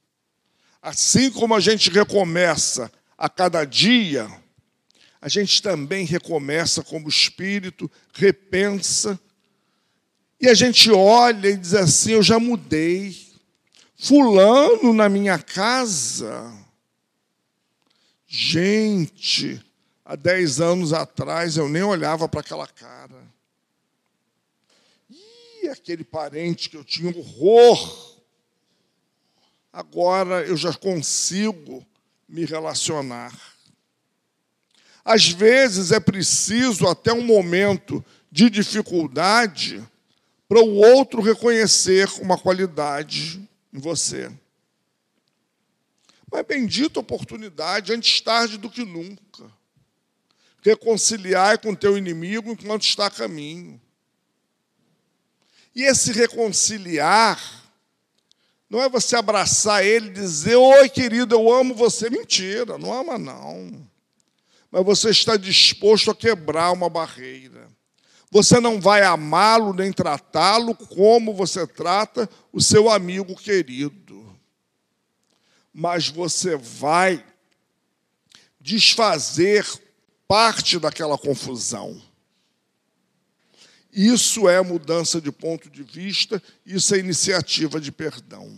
Assim como a gente recomeça a cada dia, a gente também recomeça como espírito, repensa, e a gente olha e diz assim: Eu já mudei. Fulano na minha casa. Gente, há dez anos atrás eu nem olhava para aquela cara. E aquele parente que eu tinha horror. Agora eu já consigo me relacionar. Às vezes é preciso até um momento de dificuldade para o outro reconhecer uma qualidade em você. Mas bendita oportunidade, antes tarde do que nunca reconciliar com teu inimigo enquanto está a caminho. E esse reconciliar não é você abraçar ele e dizer: Oi, querido, eu amo você. Mentira, não ama, não. mas você está disposto a quebrar uma barreira. Você não vai amá-lo nem tratá-lo como você trata o seu amigo querido. Mas você vai desfazer parte daquela confusão. Isso é mudança de ponto de vista, isso é iniciativa de perdão.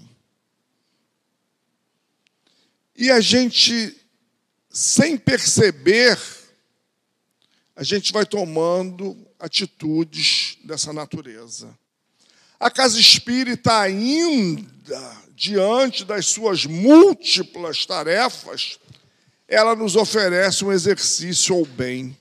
E a gente, sem perceber, a gente vai tomando atitudes dessa natureza. A casa espírita, ainda diante das suas múltiplas tarefas, ela nos oferece um exercício ao bem.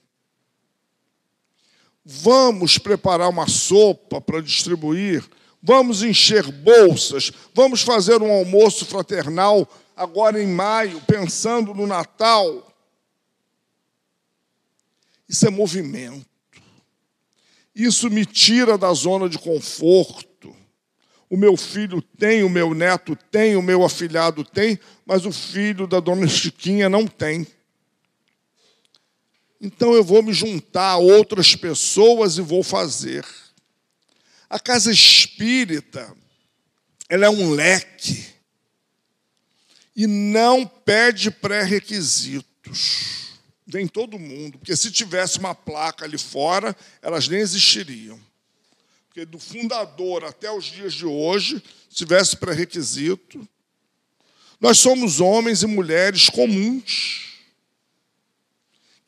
Vamos preparar uma sopa para distribuir, vamos encher bolsas, vamos fazer um almoço fraternal agora em maio, pensando no Natal. Isso é movimento. Isso me tira da zona de conforto. O meu filho tem, o meu neto tem, o meu afilhado tem, mas o filho da dona Chiquinha não tem. Então eu vou me juntar a outras pessoas e vou fazer. A casa espírita, ela é um leque e não pede pré-requisitos vem todo mundo, porque se tivesse uma placa ali fora, elas nem existiriam. Porque do fundador até os dias de hoje, se tivesse pré-requisito, nós somos homens e mulheres comuns,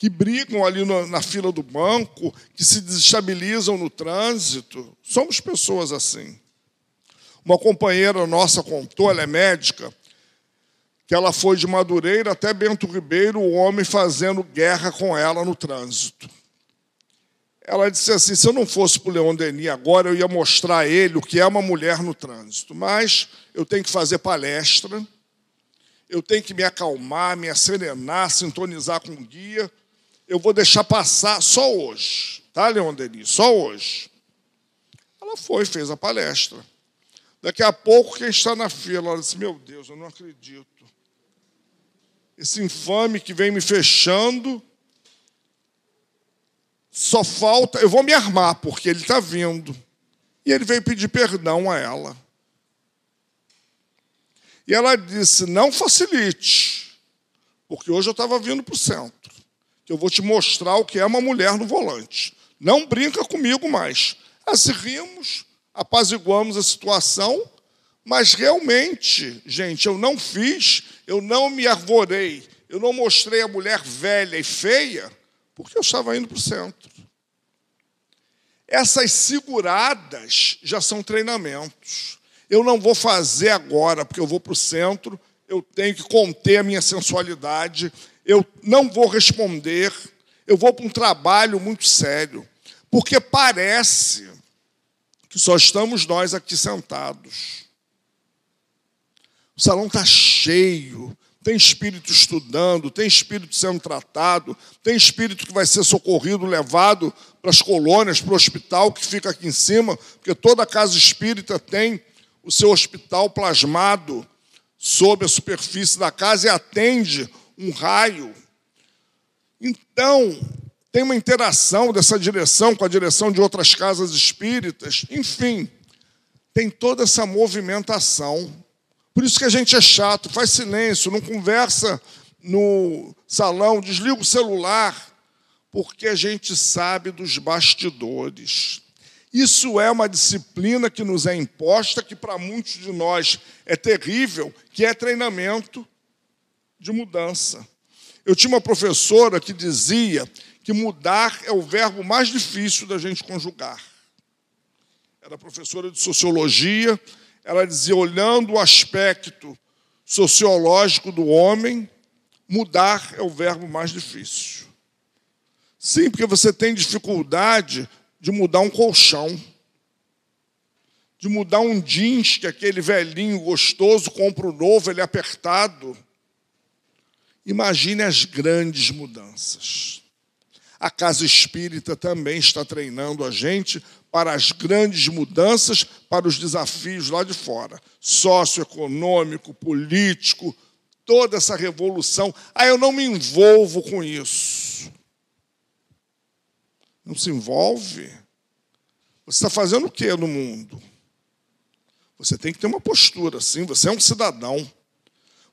que brigam ali na fila do banco, que se desestabilizam no trânsito. Somos pessoas assim. Uma companheira nossa contou, ela é médica, que ela foi de Madureira até Bento Ribeiro, o homem fazendo guerra com ela no trânsito. Ela disse assim: se eu não fosse para o Leon Denis agora, eu ia mostrar a ele o que é uma mulher no trânsito. Mas eu tenho que fazer palestra, eu tenho que me acalmar, me acerenar, sintonizar com o guia. Eu vou deixar passar só hoje, tá, Leon Denis? Só hoje. Ela foi, fez a palestra. Daqui a pouco, quem está na fila, ela disse: Meu Deus, eu não acredito esse infame que vem me fechando. Só falta, eu vou me armar, porque ele está vindo. E ele veio pedir perdão a ela. E ela disse: Não facilite, porque hoje eu estava vindo para o centro, que eu vou te mostrar o que é uma mulher no volante. Não brinca comigo mais. Assim rimos, apaziguamos a situação mas realmente, gente, eu não fiz, eu não me arvorei, eu não mostrei a mulher velha e feia, porque eu estava indo para o centro. Essas seguradas já são treinamentos. Eu não vou fazer agora, porque eu vou para o centro, eu tenho que conter a minha sensualidade, eu não vou responder, eu vou para um trabalho muito sério, porque parece que só estamos nós aqui sentados. O salão está cheio. Tem espírito estudando, tem espírito sendo tratado, tem espírito que vai ser socorrido, levado para as colônias, para o hospital que fica aqui em cima, porque toda casa espírita tem o seu hospital plasmado sob a superfície da casa e atende um raio. Então, tem uma interação dessa direção com a direção de outras casas espíritas, enfim, tem toda essa movimentação. Por isso que a gente é chato, faz silêncio, não conversa no salão, desliga o celular, porque a gente sabe dos bastidores. Isso é uma disciplina que nos é imposta, que para muitos de nós é terrível, que é treinamento de mudança. Eu tinha uma professora que dizia que mudar é o verbo mais difícil da gente conjugar. Era professora de sociologia, ela dizia: olhando o aspecto sociológico do homem, mudar é o verbo mais difícil. Sim, porque você tem dificuldade de mudar um colchão, de mudar um jeans que aquele velhinho gostoso compra o novo, ele é apertado. Imagine as grandes mudanças. A casa espírita também está treinando a gente para as grandes mudanças, para os desafios lá de fora socioeconômico, político, toda essa revolução. Ah, eu não me envolvo com isso. não se envolve. Você está fazendo o que no mundo? Você tem que ter uma postura, sim. Você é um cidadão.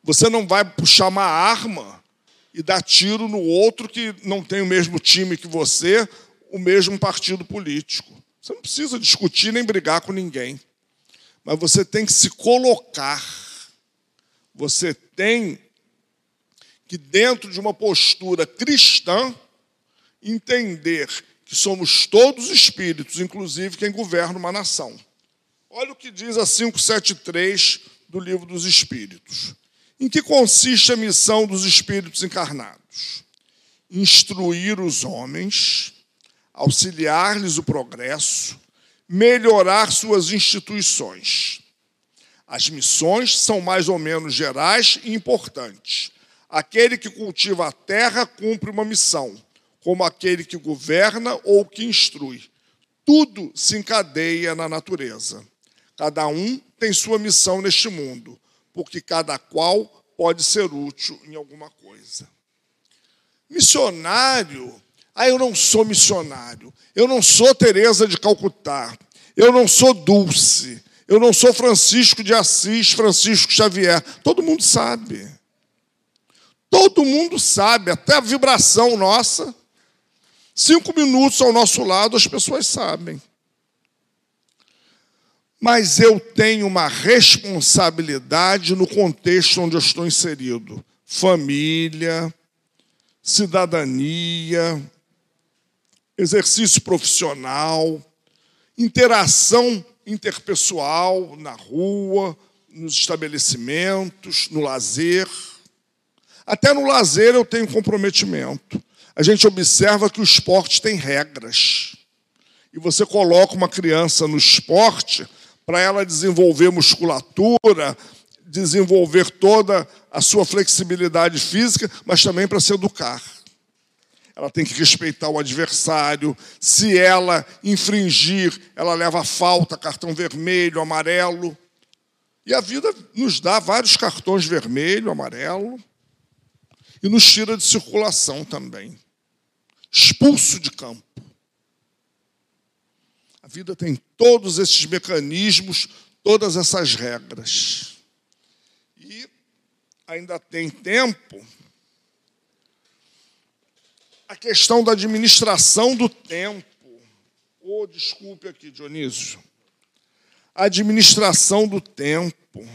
Você não vai puxar uma arma e dar tiro no outro que não tem o mesmo time que você, o mesmo partido político. Você não precisa discutir nem brigar com ninguém. Mas você tem que se colocar. Você tem que, dentro de uma postura cristã, entender que somos todos espíritos, inclusive quem governa uma nação. Olha o que diz a 573 do Livro dos Espíritos. Em que consiste a missão dos espíritos encarnados? Instruir os homens, auxiliar-lhes o progresso, melhorar suas instituições. As missões são mais ou menos gerais e importantes. Aquele que cultiva a terra cumpre uma missão, como aquele que governa ou que instrui. Tudo se encadeia na natureza. Cada um tem sua missão neste mundo porque cada qual pode ser útil em alguma coisa. Missionário, ah, eu não sou missionário, eu não sou Teresa de Calcutá, eu não sou Dulce, eu não sou Francisco de Assis, Francisco Xavier. Todo mundo sabe. Todo mundo sabe, até a vibração nossa. Cinco minutos ao nosso lado, as pessoas sabem mas eu tenho uma responsabilidade no contexto onde eu estou inserido: família, cidadania, exercício profissional, interação interpessoal na rua, nos estabelecimentos, no lazer. Até no lazer eu tenho comprometimento. A gente observa que o esporte tem regras. E você coloca uma criança no esporte, para ela desenvolver musculatura, desenvolver toda a sua flexibilidade física, mas também para se educar. Ela tem que respeitar o adversário. Se ela infringir, ela leva falta, cartão vermelho, amarelo. E a vida nos dá vários cartões vermelho, amarelo, e nos tira de circulação também. Expulso de campo. A vida tem todos esses mecanismos, todas essas regras. E ainda tem tempo a questão da administração do tempo. Oh, desculpe aqui, Dionísio. Administração do tempo.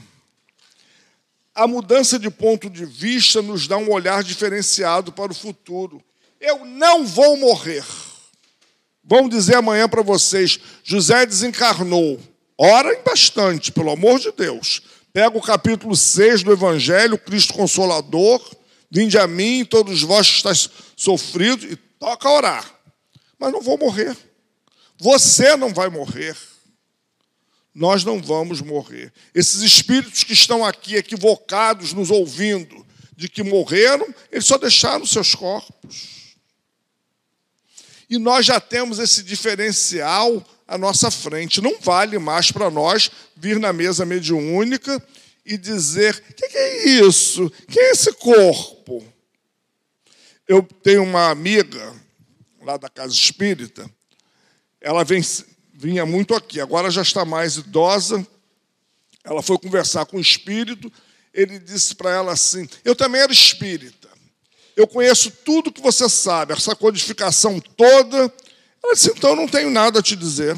A mudança de ponto de vista nos dá um olhar diferenciado para o futuro. Eu não vou morrer. Vão dizer amanhã para vocês: José desencarnou. Orem bastante, pelo amor de Deus. Pega o capítulo 6 do Evangelho, Cristo Consolador. Vinde a mim, todos vós que estáis sofridos, e toca orar. Mas não vou morrer. Você não vai morrer. Nós não vamos morrer. Esses espíritos que estão aqui equivocados, nos ouvindo, de que morreram, eles só deixaram seus corpos. E nós já temos esse diferencial à nossa frente. Não vale mais para nós vir na mesa mediúnica e dizer: o que, que é isso? Que é esse corpo? Eu tenho uma amiga lá da casa espírita, ela vem, vinha muito aqui, agora já está mais idosa. Ela foi conversar com o espírito, ele disse para ela assim: Eu também era espírita eu conheço tudo que você sabe, essa codificação toda. Ela disse, então eu não tenho nada a te dizer.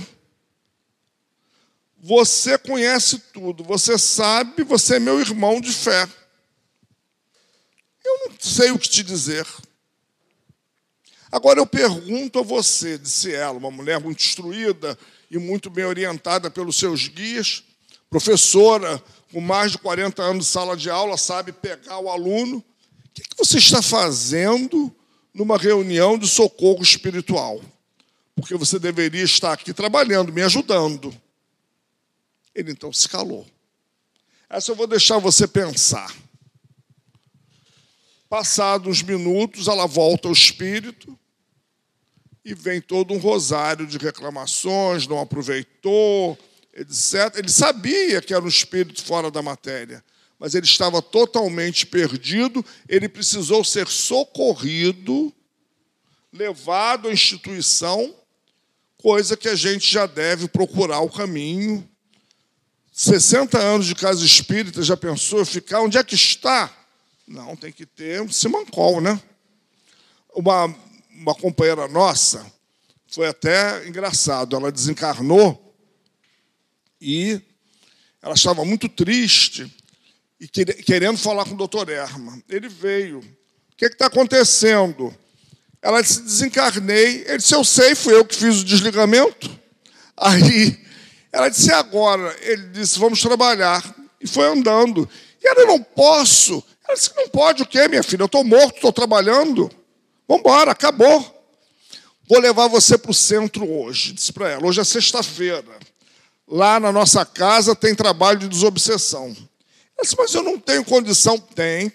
Você conhece tudo, você sabe, você é meu irmão de fé. Eu não sei o que te dizer. Agora eu pergunto a você, disse ela, uma mulher muito instruída e muito bem orientada pelos seus guias, professora com mais de 40 anos de sala de aula, sabe pegar o aluno o que você está fazendo numa reunião de socorro espiritual? Porque você deveria estar aqui trabalhando, me ajudando. Ele então se calou. Essa eu vou deixar você pensar. Passados uns minutos, ela volta ao espírito e vem todo um rosário de reclamações, não aproveitou, etc. Ele sabia que era um espírito fora da matéria, mas ele estava totalmente perdido, ele precisou ser socorrido levado à instituição, coisa que a gente já deve procurar o caminho. 60 anos de casa espírita, já pensou ficar? Onde é que está? Não, tem que ter um simancol, né? Uma, uma companheira nossa, foi até engraçado, ela desencarnou e ela estava muito triste e querendo falar com o doutor Erma. Ele veio. O que está acontecendo? Ela disse, desencarnei. Ele disse, eu sei, fui eu que fiz o desligamento. Aí ela disse, agora? Ele disse, vamos trabalhar. E foi andando. E ela, não posso. Ela disse, não pode o quê, minha filha? Eu estou morto, estou trabalhando. Vamos embora, acabou. Vou levar você para o centro hoje. Disse para ela, hoje é sexta-feira. Lá na nossa casa tem trabalho de desobsessão. Disse, mas eu não tenho condição. Tem. O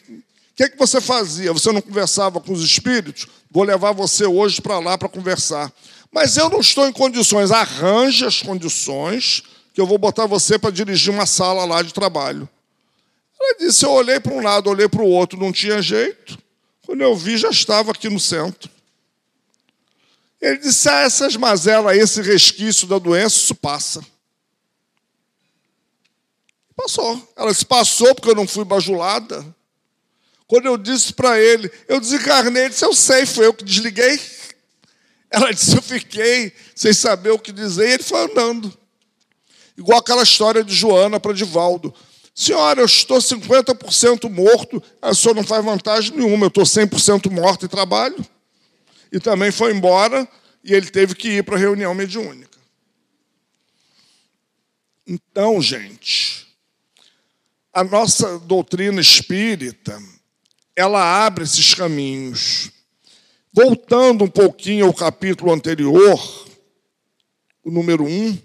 que, é que você fazia? Você não conversava com os espíritos? Vou levar você hoje para lá para conversar. Mas eu não estou em condições. Arranje as condições que eu vou botar você para dirigir uma sala lá de trabalho. Ela disse: Eu olhei para um lado, olhei para o outro, não tinha jeito. Quando eu vi, já estava aqui no centro. Ele disse: Ah, essas mazelas, esse resquício da doença, isso passa. Passou. Ela se passou porque eu não fui bajulada. Quando eu disse para ele, eu desencarnei, ele disse, eu sei, foi eu que desliguei. <laughs> Ela disse, eu fiquei sem saber o que dizer, e ele foi andando. Igual aquela história de Joana para Divaldo. Senhora, eu estou 50% morto, a senhora não faz vantagem nenhuma, eu estou 100% morto e trabalho. E também foi embora, e ele teve que ir para a reunião mediúnica. Então, gente, a nossa doutrina espírita, ela abre esses caminhos. Voltando um pouquinho ao capítulo anterior, o número 1,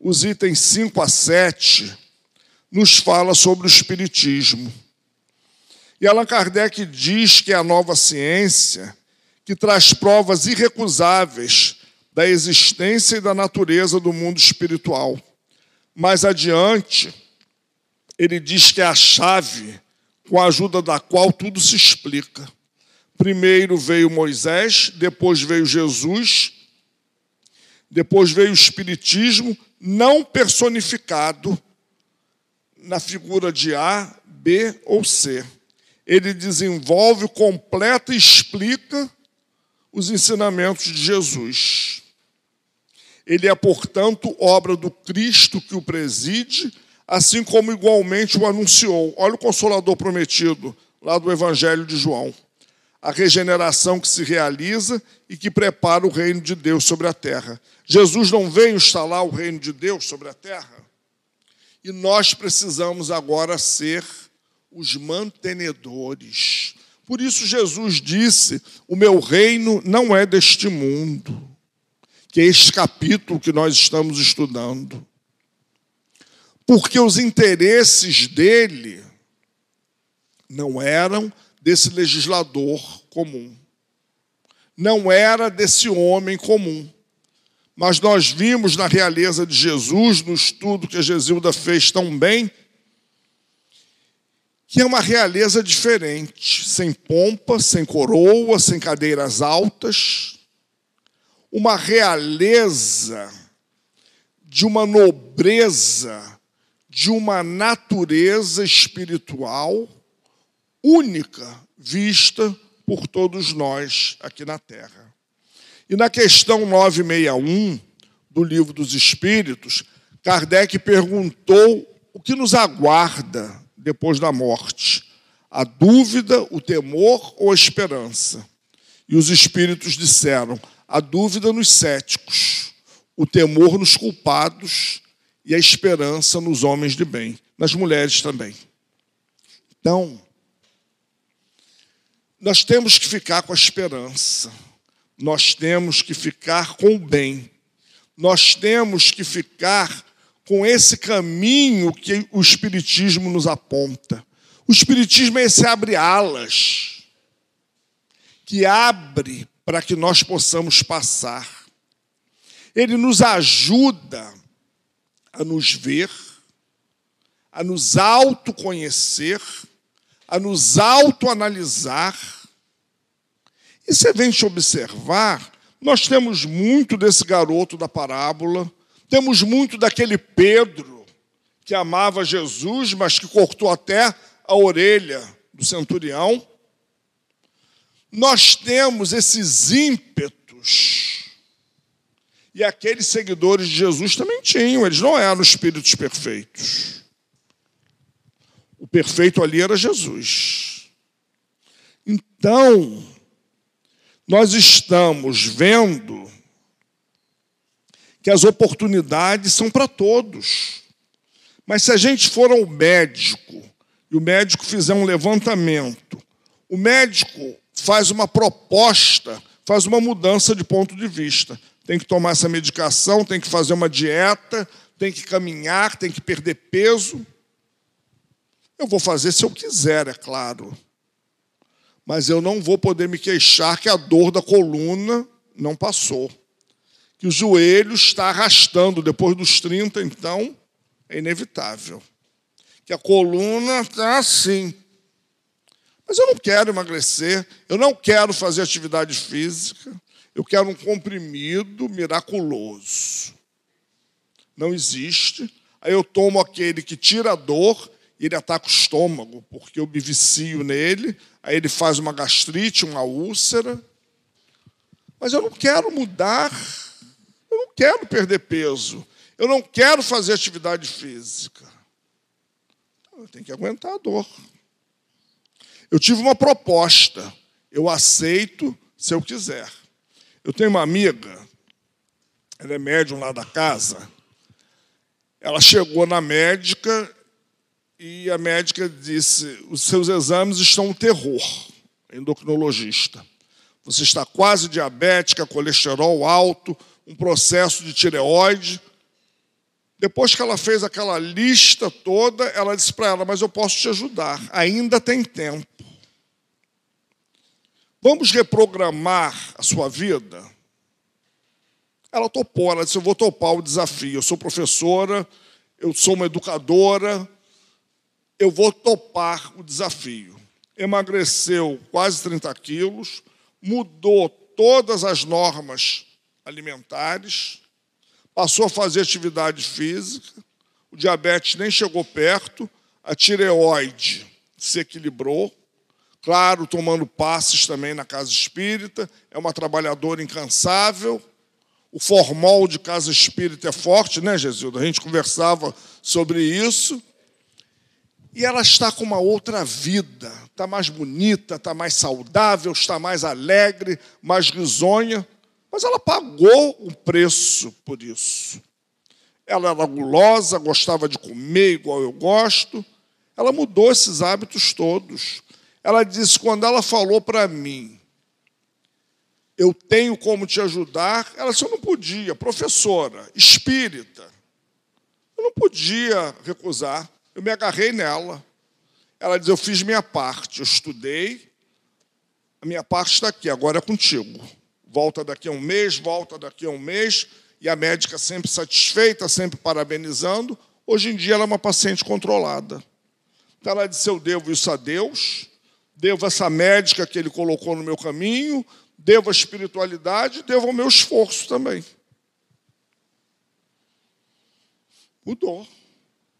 os itens 5 a 7, nos fala sobre o Espiritismo. E Allan Kardec diz que é a nova ciência que traz provas irrecusáveis da existência e da natureza do mundo espiritual. Mais adiante, ele diz que é a chave com a ajuda da qual tudo se explica. Primeiro veio Moisés, depois veio Jesus, depois veio o Espiritismo, não personificado na figura de A, B ou C. Ele desenvolve, completa e explica os ensinamentos de Jesus. Ele é, portanto, obra do Cristo que o preside assim como igualmente o anunciou. Olha o consolador prometido lá do Evangelho de João. A regeneração que se realiza e que prepara o reino de Deus sobre a terra. Jesus não veio instalar o reino de Deus sobre a terra? E nós precisamos agora ser os mantenedores. Por isso Jesus disse: O meu reino não é deste mundo, que é este capítulo que nós estamos estudando porque os interesses dele não eram desse legislador comum, não era desse homem comum. Mas nós vimos na realeza de Jesus, no estudo que a Gesilda fez tão bem, que é uma realeza diferente, sem pompa, sem coroa, sem cadeiras altas, uma realeza de uma nobreza de uma natureza espiritual única vista por todos nós aqui na Terra. E na questão 961 do Livro dos Espíritos, Kardec perguntou o que nos aguarda depois da morte: a dúvida, o temor ou a esperança? E os espíritos disseram: a dúvida nos céticos, o temor nos culpados e a esperança nos homens de bem, nas mulheres também. Então, nós temos que ficar com a esperança, nós temos que ficar com o bem, nós temos que ficar com esse caminho que o Espiritismo nos aponta. O Espiritismo é esse abre alas, que abre para que nós possamos passar. Ele nos ajuda a nos ver, a nos autoconhecer, a nos autoanalisar E se a gente observar, nós temos muito desse garoto da parábola, temos muito daquele Pedro que amava Jesus, mas que cortou até a orelha do centurião. Nós temos esses ímpetos. E aqueles seguidores de Jesus também tinham, eles não eram espíritos perfeitos. O perfeito ali era Jesus. Então, nós estamos vendo que as oportunidades são para todos. Mas se a gente for ao médico e o médico fizer um levantamento, o médico faz uma proposta, faz uma mudança de ponto de vista. Tem que tomar essa medicação, tem que fazer uma dieta, tem que caminhar, tem que perder peso. Eu vou fazer se eu quiser, é claro mas eu não vou poder me queixar que a dor da coluna não passou. Que o joelho está arrastando depois dos 30, então é inevitável. Que a coluna está assim. Mas eu não quero emagrecer, eu não quero fazer atividade física, eu quero um comprimido miraculoso. Não existe. Aí eu tomo aquele que tira a dor e ele ataca o estômago, porque eu me vicio nele, aí ele faz uma gastrite, uma úlcera. Mas eu não quero mudar, eu não quero perder peso, eu não quero fazer atividade física. Então, eu tenho que aguentar a dor. Eu tive uma proposta, eu aceito se eu quiser. Eu tenho uma amiga, ela é médium lá da casa. Ela chegou na médica e a médica disse: os seus exames estão um terror, endocrinologista. Você está quase diabética, colesterol alto, um processo de tireoide. Depois que ela fez aquela lista toda, ela disse para ela: Mas eu posso te ajudar, ainda tem tempo. Vamos reprogramar a sua vida? Ela topou, ela disse: Eu vou topar o desafio. Eu sou professora, eu sou uma educadora, eu vou topar o desafio. Emagreceu quase 30 quilos, mudou todas as normas alimentares, passou a fazer atividade física, o diabetes nem chegou perto, a tireoide se equilibrou, claro, tomando passes também na casa espírita, é uma trabalhadora incansável. O formol de casa espírita é forte, né, Gesilda? A gente conversava sobre isso. E ela está com uma outra vida, está mais bonita, está mais saudável, está mais alegre, mais risonha, mas ela pagou um preço por isso. Ela era gulosa, gostava de comer igual eu gosto, ela mudou esses hábitos todos. Ela disse: quando ela falou para mim, eu tenho como te ajudar, ela disse: eu não podia, professora, espírita, eu não podia recusar. Eu me agarrei nela. Ela diz: Eu fiz minha parte, eu estudei, a minha parte está aqui, agora é contigo. Volta daqui a um mês, volta daqui a um mês, e a médica sempre satisfeita, sempre parabenizando. Hoje em dia ela é uma paciente controlada. Então ela disse: Eu devo isso a Deus, devo essa médica que ele colocou no meu caminho, devo a espiritualidade, devo ao meu esforço também. Mudou.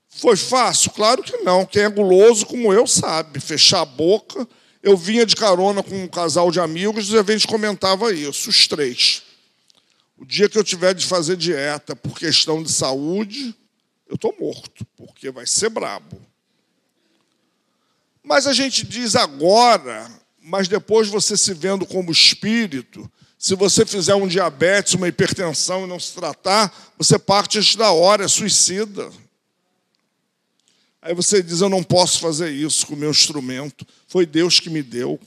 Foi fácil? Claro que não. Quem é guloso como eu sabe. Fechar a boca. Eu vinha de carona com um casal de amigos e a gente comentava isso, os três. O dia que eu tiver de fazer dieta por questão de saúde, eu estou morto, porque vai ser brabo. Mas a gente diz agora, mas depois você se vendo como espírito, se você fizer um diabetes, uma hipertensão e não se tratar, você parte antes da hora, é suicida. Aí você diz: Eu não posso fazer isso com o meu instrumento. Foi Deus que me deu.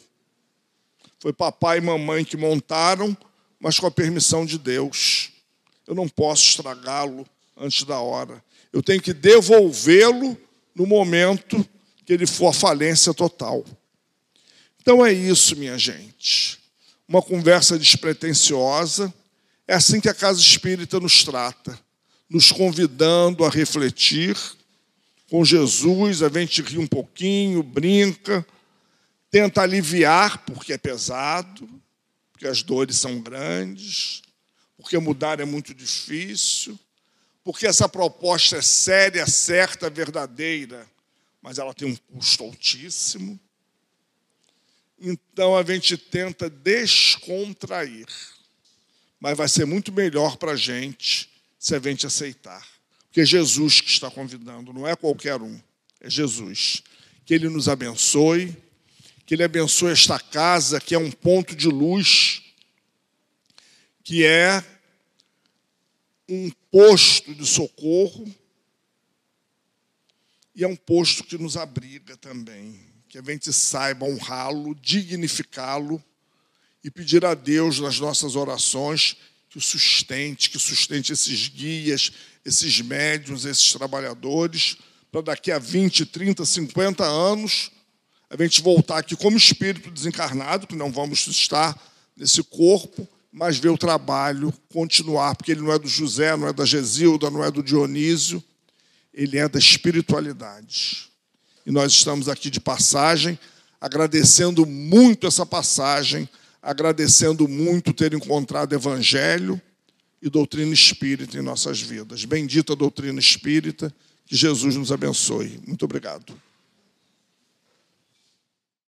Foi papai e mamãe que montaram, mas com a permissão de Deus. Eu não posso estragá-lo antes da hora. Eu tenho que devolvê-lo no momento que ele for a falência total. Então é isso, minha gente. Uma conversa despretensiosa. É assim que a casa espírita nos trata, nos convidando a refletir com Jesus, a gente ri um pouquinho, brinca, tenta aliviar, porque é pesado, porque as dores são grandes, porque mudar é muito difícil, porque essa proposta é séria, certa, verdadeira, mas ela tem um custo altíssimo. Então a gente tenta descontrair, mas vai ser muito melhor para a gente se a gente aceitar. Porque é Jesus que está convidando, não é qualquer um, é Jesus. Que Ele nos abençoe, que Ele abençoe esta casa, que é um ponto de luz, que é um posto de socorro e é um posto que nos abriga também. Que a gente saiba honrá-lo, dignificá-lo e pedir a Deus nas nossas orações que o sustente, que sustente esses guias, esses médios, esses trabalhadores, para daqui a 20, 30, 50 anos a gente voltar aqui como espírito desencarnado, que não vamos estar nesse corpo, mas ver o trabalho continuar, porque ele não é do José, não é da Gesilda, não é do Dionísio, ele é da espiritualidade. E nós estamos aqui de passagem, agradecendo muito essa passagem, agradecendo muito ter encontrado Evangelho e doutrina espírita em nossas vidas. Bendita doutrina espírita, que Jesus nos abençoe. Muito obrigado.